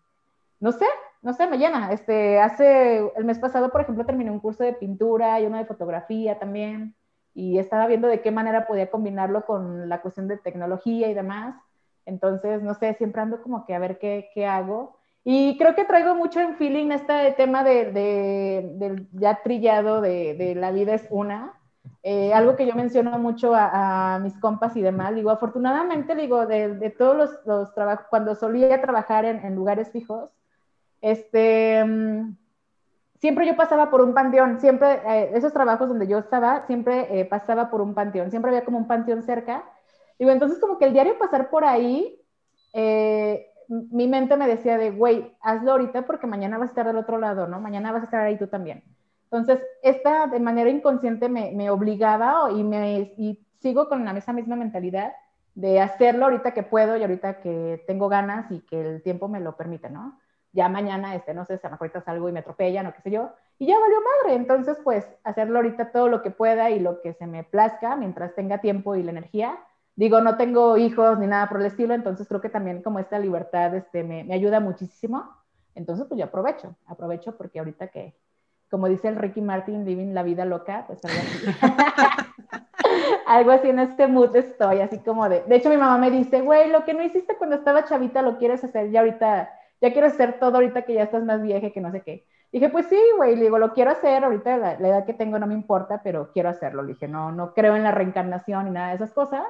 no sé, no sé, me llena. Este, hace, el mes pasado, por ejemplo, terminé un curso de pintura y uno de fotografía también, y estaba viendo de qué manera podía combinarlo con la cuestión de tecnología y demás. Entonces, no sé, siempre ando como que a ver qué, qué hago. Y creo que traigo mucho en feeling este tema de, de, del ya trillado de, de, la vida es una. Eh, algo que yo menciono mucho a, a, mis compas y demás. Digo, afortunadamente, digo, de, de todos los, los trabajos, cuando solía trabajar en, en lugares fijos, este, mm, siempre yo pasaba por un panteón, siempre, eh, esos trabajos donde yo estaba, siempre eh, pasaba por un panteón, siempre había como un panteón cerca, Digo, entonces como que el diario pasar por ahí, eh, mi mente me decía de, güey, hazlo ahorita porque mañana vas a estar del otro lado, ¿no? Mañana vas a estar ahí tú también. Entonces, esta de manera inconsciente me, me obligaba y, me, y sigo con esa misma mentalidad de hacerlo ahorita que puedo y ahorita que tengo ganas y que el tiempo me lo permite, ¿no? Ya mañana, este, no sé, se me ahorita salgo y me atropellan o qué sé yo, y ya valió madre. Entonces, pues, hacerlo ahorita todo lo que pueda y lo que se me plazca mientras tenga tiempo y la energía. Digo, no tengo hijos ni nada por el estilo, entonces creo que también como esta libertad este, me, me ayuda muchísimo. Entonces, pues yo aprovecho, aprovecho porque ahorita que, como dice el Ricky Martin, living la vida loca, pues algo así. [laughs] algo así en este mood estoy, así como de... De hecho, mi mamá me dice, güey, lo que no hiciste cuando estaba chavita lo quieres hacer ya ahorita, ya quieres hacer todo ahorita que ya estás más vieja que no sé qué. Dije, pues sí, güey, le digo, lo quiero hacer, ahorita la, la, edad que tengo no me importa, pero quiero hacerlo. Le dije, no, no creo en la reencarnación ni nada de esas cosas.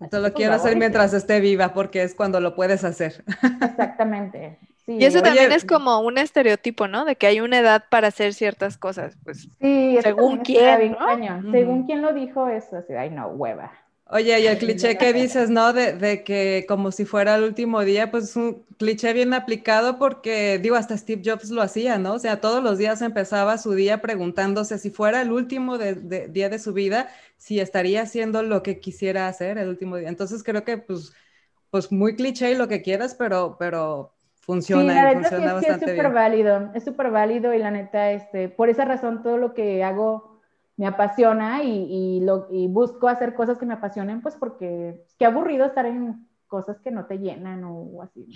Entonces lo quiero hacer mientras esté viva, porque es cuando lo puedes hacer. Exactamente. Sí, y eso también es como un estereotipo, ¿no? De que hay una edad para hacer ciertas cosas. Pues, sí, según quién. ¿no? Uh -huh. Según quién lo dijo, eso, así, ay, no, hueva. Oye, y el cliché que dices, ¿no? De, de, que como si fuera el último día, pues es un cliché bien aplicado porque, digo, hasta Steve Jobs lo hacía, ¿no? O sea, todos los días empezaba su día preguntándose si fuera el último de, de, día de su vida, si estaría haciendo lo que quisiera hacer el último día. Entonces creo que, pues, pues muy cliché y lo que quieras, pero, pero funciona, sí, la y funciona sí, bastante sí, es súper válido, es súper válido y la neta, este, por esa razón todo lo que hago me apasiona y, y, lo, y, busco hacer cosas que me apasionen, pues porque qué aburrido estar en cosas que no te llenan o así.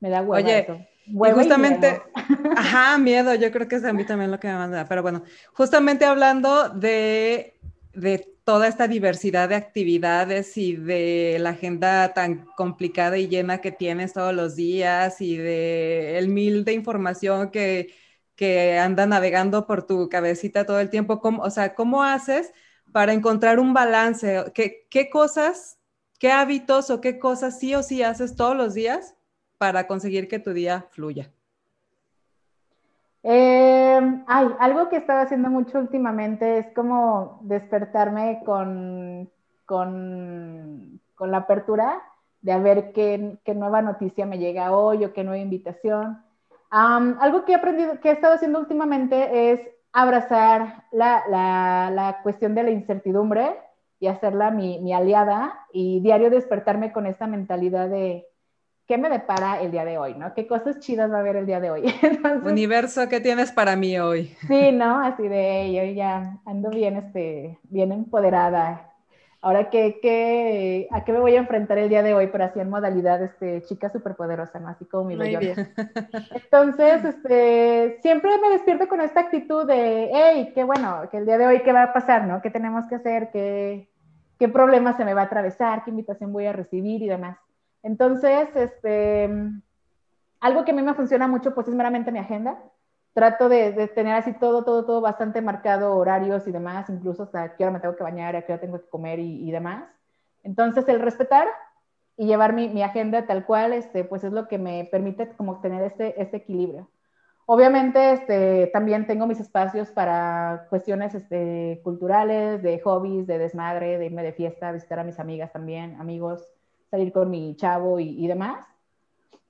Me da hueva Oye, eso. y justamente, y [laughs] ajá, miedo, yo creo que es a mí también lo que me manda, pero bueno, justamente hablando de, de toda esta diversidad de actividades y de la agenda tan complicada y llena que tienes todos los días y de el mil de información que que anda navegando por tu cabecita todo el tiempo. ¿Cómo, o sea, ¿cómo haces para encontrar un balance? ¿Qué, ¿Qué cosas, qué hábitos o qué cosas sí o sí haces todos los días para conseguir que tu día fluya? Eh, ay, algo que he estado haciendo mucho últimamente es como despertarme con, con, con la apertura de a ver qué, qué nueva noticia me llega hoy o qué nueva invitación Um, algo que he aprendido, que he estado haciendo últimamente es abrazar la, la, la cuestión de la incertidumbre y hacerla mi, mi, aliada y diario despertarme con esta mentalidad de qué me depara el día de hoy, ¿no? ¿Qué cosas chidas va a haber el día de hoy? [laughs] Entonces, Universo, ¿qué tienes para mí hoy? Sí, ¿no? Así de, yo ya ando bien, este, bien empoderada, ahora qué, qué, a qué me voy a enfrentar el día de hoy, pero así en modalidad este, chica superpoderosa, ¿no? Así como mi bien. Entonces, este, siempre me despierto con esta actitud de, hey, qué bueno, que el día de hoy, ¿qué va a pasar, no? ¿Qué tenemos que hacer? ¿Qué, qué problema se me va a atravesar? ¿Qué invitación voy a recibir? Y demás. Entonces, este, algo que a mí me funciona mucho, pues es meramente mi agenda trato de, de, tener así todo, todo, todo bastante marcado, horarios y demás, incluso hasta qué hora me tengo que bañar, a qué hora tengo que comer y, y demás. Entonces, el respetar y llevar mi, mi, agenda tal cual, este, pues es lo que me permite como tener este, este equilibrio. Obviamente, este, también tengo mis espacios para cuestiones este, culturales, de hobbies, de desmadre, de irme de fiesta, visitar a mis amigas también, amigos, salir con mi chavo y, y demás.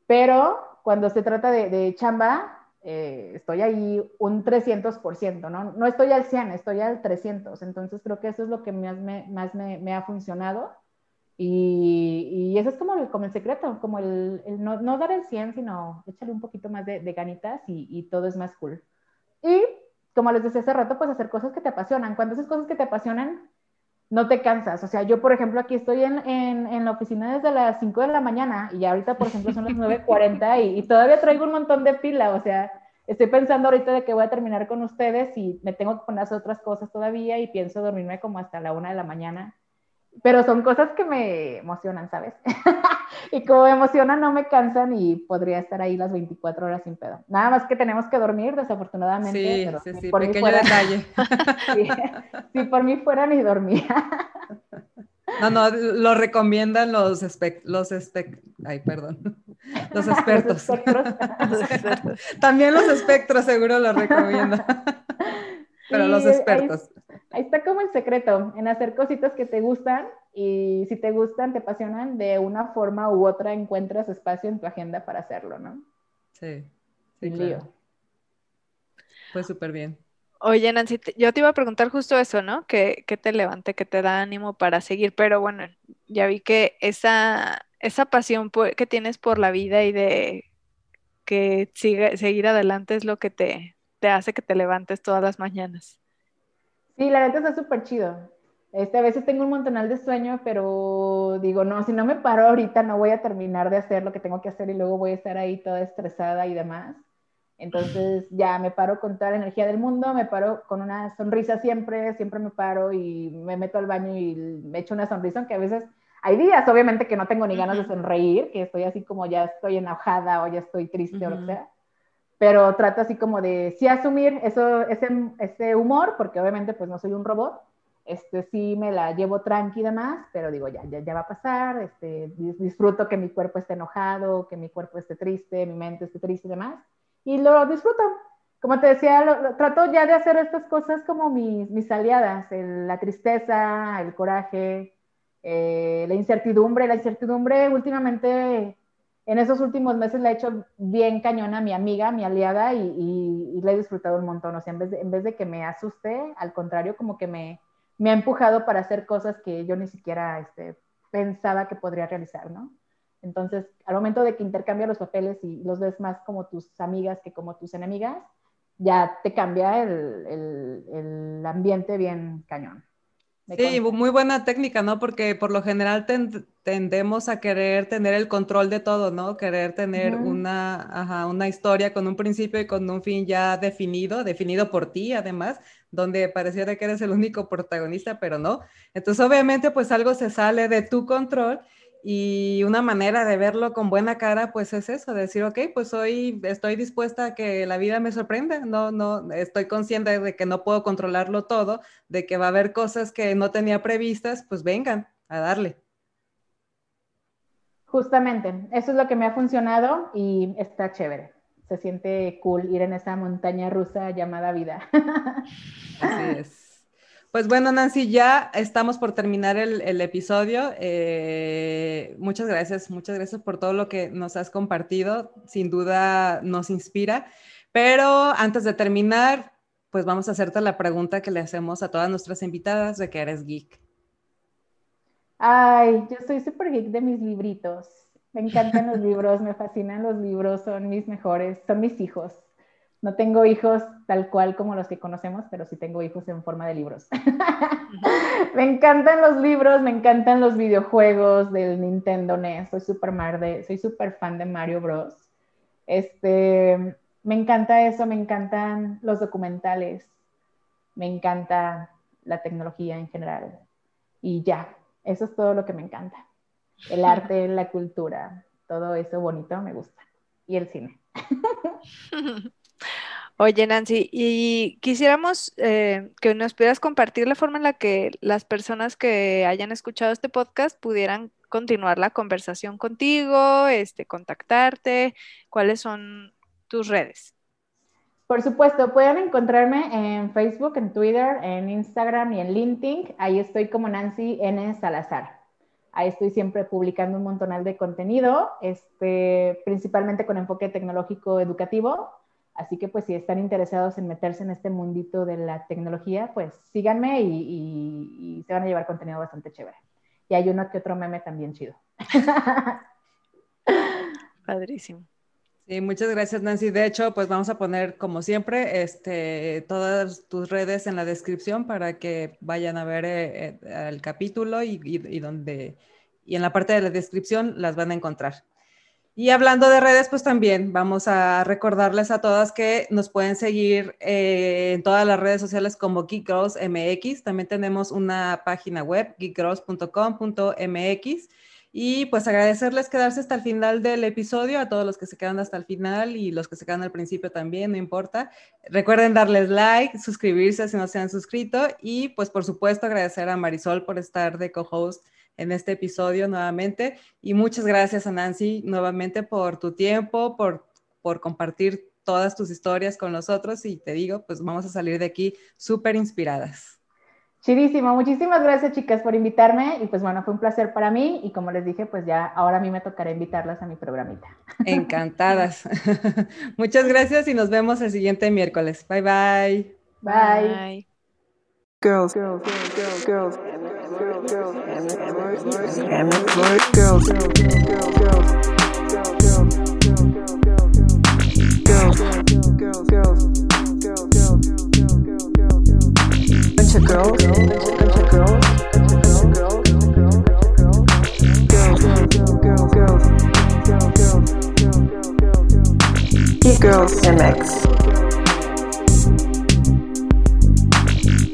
Pero cuando se trata de, de chamba, eh, estoy ahí un 300%, ¿no? No estoy al 100, estoy al 300. Entonces creo que eso es lo que más me, más me, ha funcionado. Y, y, eso es como el, como el secreto, como el no, no, dar el 100, sino échale un poquito más de, de ganitas y, y, todo es más cool. Y como les decía hace rato, pues hacer cosas que te apasionan. Cuando haces cosas que te apasionan, no te cansas. O sea, yo, por ejemplo, aquí estoy en, en, en la oficina desde las 5 de la mañana y ahorita, por ejemplo, son las 9.40 y, y, todavía traigo un montón de pila. O sea, estoy pensando ahorita de que voy a terminar con ustedes y me tengo que poner otras cosas todavía y pienso dormirme como hasta la 1 de la mañana. Pero son cosas que me emocionan, ¿sabes? [laughs] y como me emocionan, no me cansan y podría estar ahí las 24 horas sin pedo. Nada más que tenemos que dormir, desafortunadamente. Sí, pero sí, sí, por pequeño fuera, detalle. [laughs] sí, si por mí fuera ni dormía. [laughs] No, no, lo recomiendan los espect los espect ay, perdón, los expertos. Los espectros. También los espectros seguro lo recomiendan. Pero Sí, los expertos. Ahí está como el secreto, en hacer cositas que te gustan y si te gustan, te apasionan, de una forma u otra encuentras espacio en tu agenda para hacerlo, ¿no? Sí. Sin lío. Pues súper bien. Oye, Nancy, yo te iba a preguntar justo eso, ¿no? ¿Qué, te levante, qué te da ánimo para seguir? Pero bueno, ya vi que esa, esa pasión que tienes por la vida y de que sigue, seguir adelante es lo que te, te hace que te levantes todas las mañanas. Sí, la verdad está súper chido. Este, a veces tengo un montonal de sueño, pero digo, no, si no me paro ahorita no voy a terminar de hacer lo que tengo que hacer y luego voy a estar ahí toda estresada y demás. Entonces ya me paro con toda la energía del mundo, me paro con una sonrisa siempre, siempre me paro y me meto al baño y me echo una sonrisa, aunque a veces hay días, obviamente, que no tengo ni ganas de sonreír, que estoy así como ya estoy enojada o ya estoy triste o lo que sea. Pero trato así como de sí asumir eso, ese, ese humor, porque obviamente pues no soy un robot, este, sí me la llevo tranquila más, pero digo, ya, ya, ya va a pasar, este, disfruto que mi cuerpo esté enojado, que mi cuerpo esté triste, mi mente esté triste y demás y lo disfruto. Como te decía, trato ya de hacer estas cosas como mis, mis aliadas, la tristeza, el coraje, eh, la incertidumbre. La incertidumbre últimamente, en esos últimos meses la he hecho bien cañona a mi amiga, mi aliada, y, y, la he disfrutado un montón. O sea, en vez, de, que me asuste, al contrario, como que me, me ha empujado para hacer cosas que yo ni siquiera este, pensaba que podría realizar, ¿no? Entonces, al momento de que intercambias los papeles y los ves más como tus amigas que como tus enemigas, ya te cambia el, ambiente bien cañón. Sí, muy buena técnica, ¿no? Porque por lo general tendemos a querer tener el control de todo, ¿no? Querer tener una, ajá, una historia con un principio y con un fin ya definido, definido por ti además, donde pareciera que eres el único protagonista, pero no. Entonces, obviamente, pues algo se sale de tu control y una manera de verlo con buena cara, pues es eso, decir, ok, pues hoy estoy dispuesta a que la vida me sorprenda, no, no, estoy consciente de que no puedo controlarlo todo, de que va a haber cosas que no tenía previstas, pues vengan a darle. Justamente, eso es lo que me ha funcionado y está chévere. Se siente cool ir en esa montaña rusa llamada vida. Así es. Pues bueno, Nancy, ya estamos por terminar el, episodio. Eh, muchas gracias, muchas gracias por todo lo que nos has compartido. Sin duda nos inspira. Pero antes de terminar, pues vamos a hacerte la pregunta que le hacemos a todas nuestras invitadas de que eres geek. Ay, yo soy súper geek de mis libritos. Me encantan los [laughs] libros, me fascinan los libros, son mis mejores, son mis hijos. No tengo hijos tal cual como los que conocemos, pero sí tengo hijos en forma de libros. [laughs] me encantan los libros, me encantan los videojuegos del Nintendo NES. Soy súper soy super fan de Mario Bros. Este, me encanta eso, me encantan los documentales, me encanta la tecnología en general. Y ya, eso es todo lo que me encanta. El arte, [laughs] la cultura, todo eso bonito me gusta. Y el cine. [laughs] Oye, Nancy, y quisiéramos eh, que nos pudieras compartir la forma en la que las personas que hayan escuchado este podcast pudieran continuar la conversación contigo, este, contactarte, cuáles son tus redes. Por supuesto, pueden encontrarme en Facebook, en Twitter, en Instagram y en LinkedIn. Ahí estoy como Nancy N. Salazar. Ahí estoy siempre publicando un montonal de contenido, este, principalmente con enfoque tecnológico educativo Así que pues si están interesados en meterse en este mundito de la tecnología, pues síganme y, se van a llevar contenido bastante chévere. Y hay uno que otro meme también chido. [laughs] Padrísimo. Sí, muchas gracias Nancy. De hecho, pues vamos a poner como siempre este, todas tus redes en la descripción para que vayan a ver eh, eh, el capítulo y, y, donde, y en la parte de la descripción las van a encontrar. Y hablando de redes, pues también vamos a recordarles a todas que nos pueden seguir eh, en todas las redes sociales como Geek Girls MX. También tenemos una página web, geekgirls.com.mx. Y pues agradecerles quedarse hasta el final del episodio, a todos los que se quedan hasta el final y los que se quedan al principio también, no importa. Recuerden darles like, suscribirse si no se han suscrito y pues por supuesto agradecer a Marisol por estar de co-host en este episodio nuevamente. Y muchas gracias a Nancy nuevamente por tu tiempo, por, por compartir todas tus historias con nosotros y te digo, pues vamos a salir de aquí súper inspiradas. Chidísimo, muchísimas gracias chicas por invitarme y pues bueno, fue un placer para mí y como les dije, pues ya ahora a mí me tocará invitarlas a mi programita. Encantadas. [laughs] Muchas gracias y nos vemos el siguiente miércoles. Bye bye. Bye. Bye. Girls, girls, girls, girls, girls, girls, and girls, girls, girls, girls, bunch of girls, bunch of girls, girls, girls, girls, girls, MX.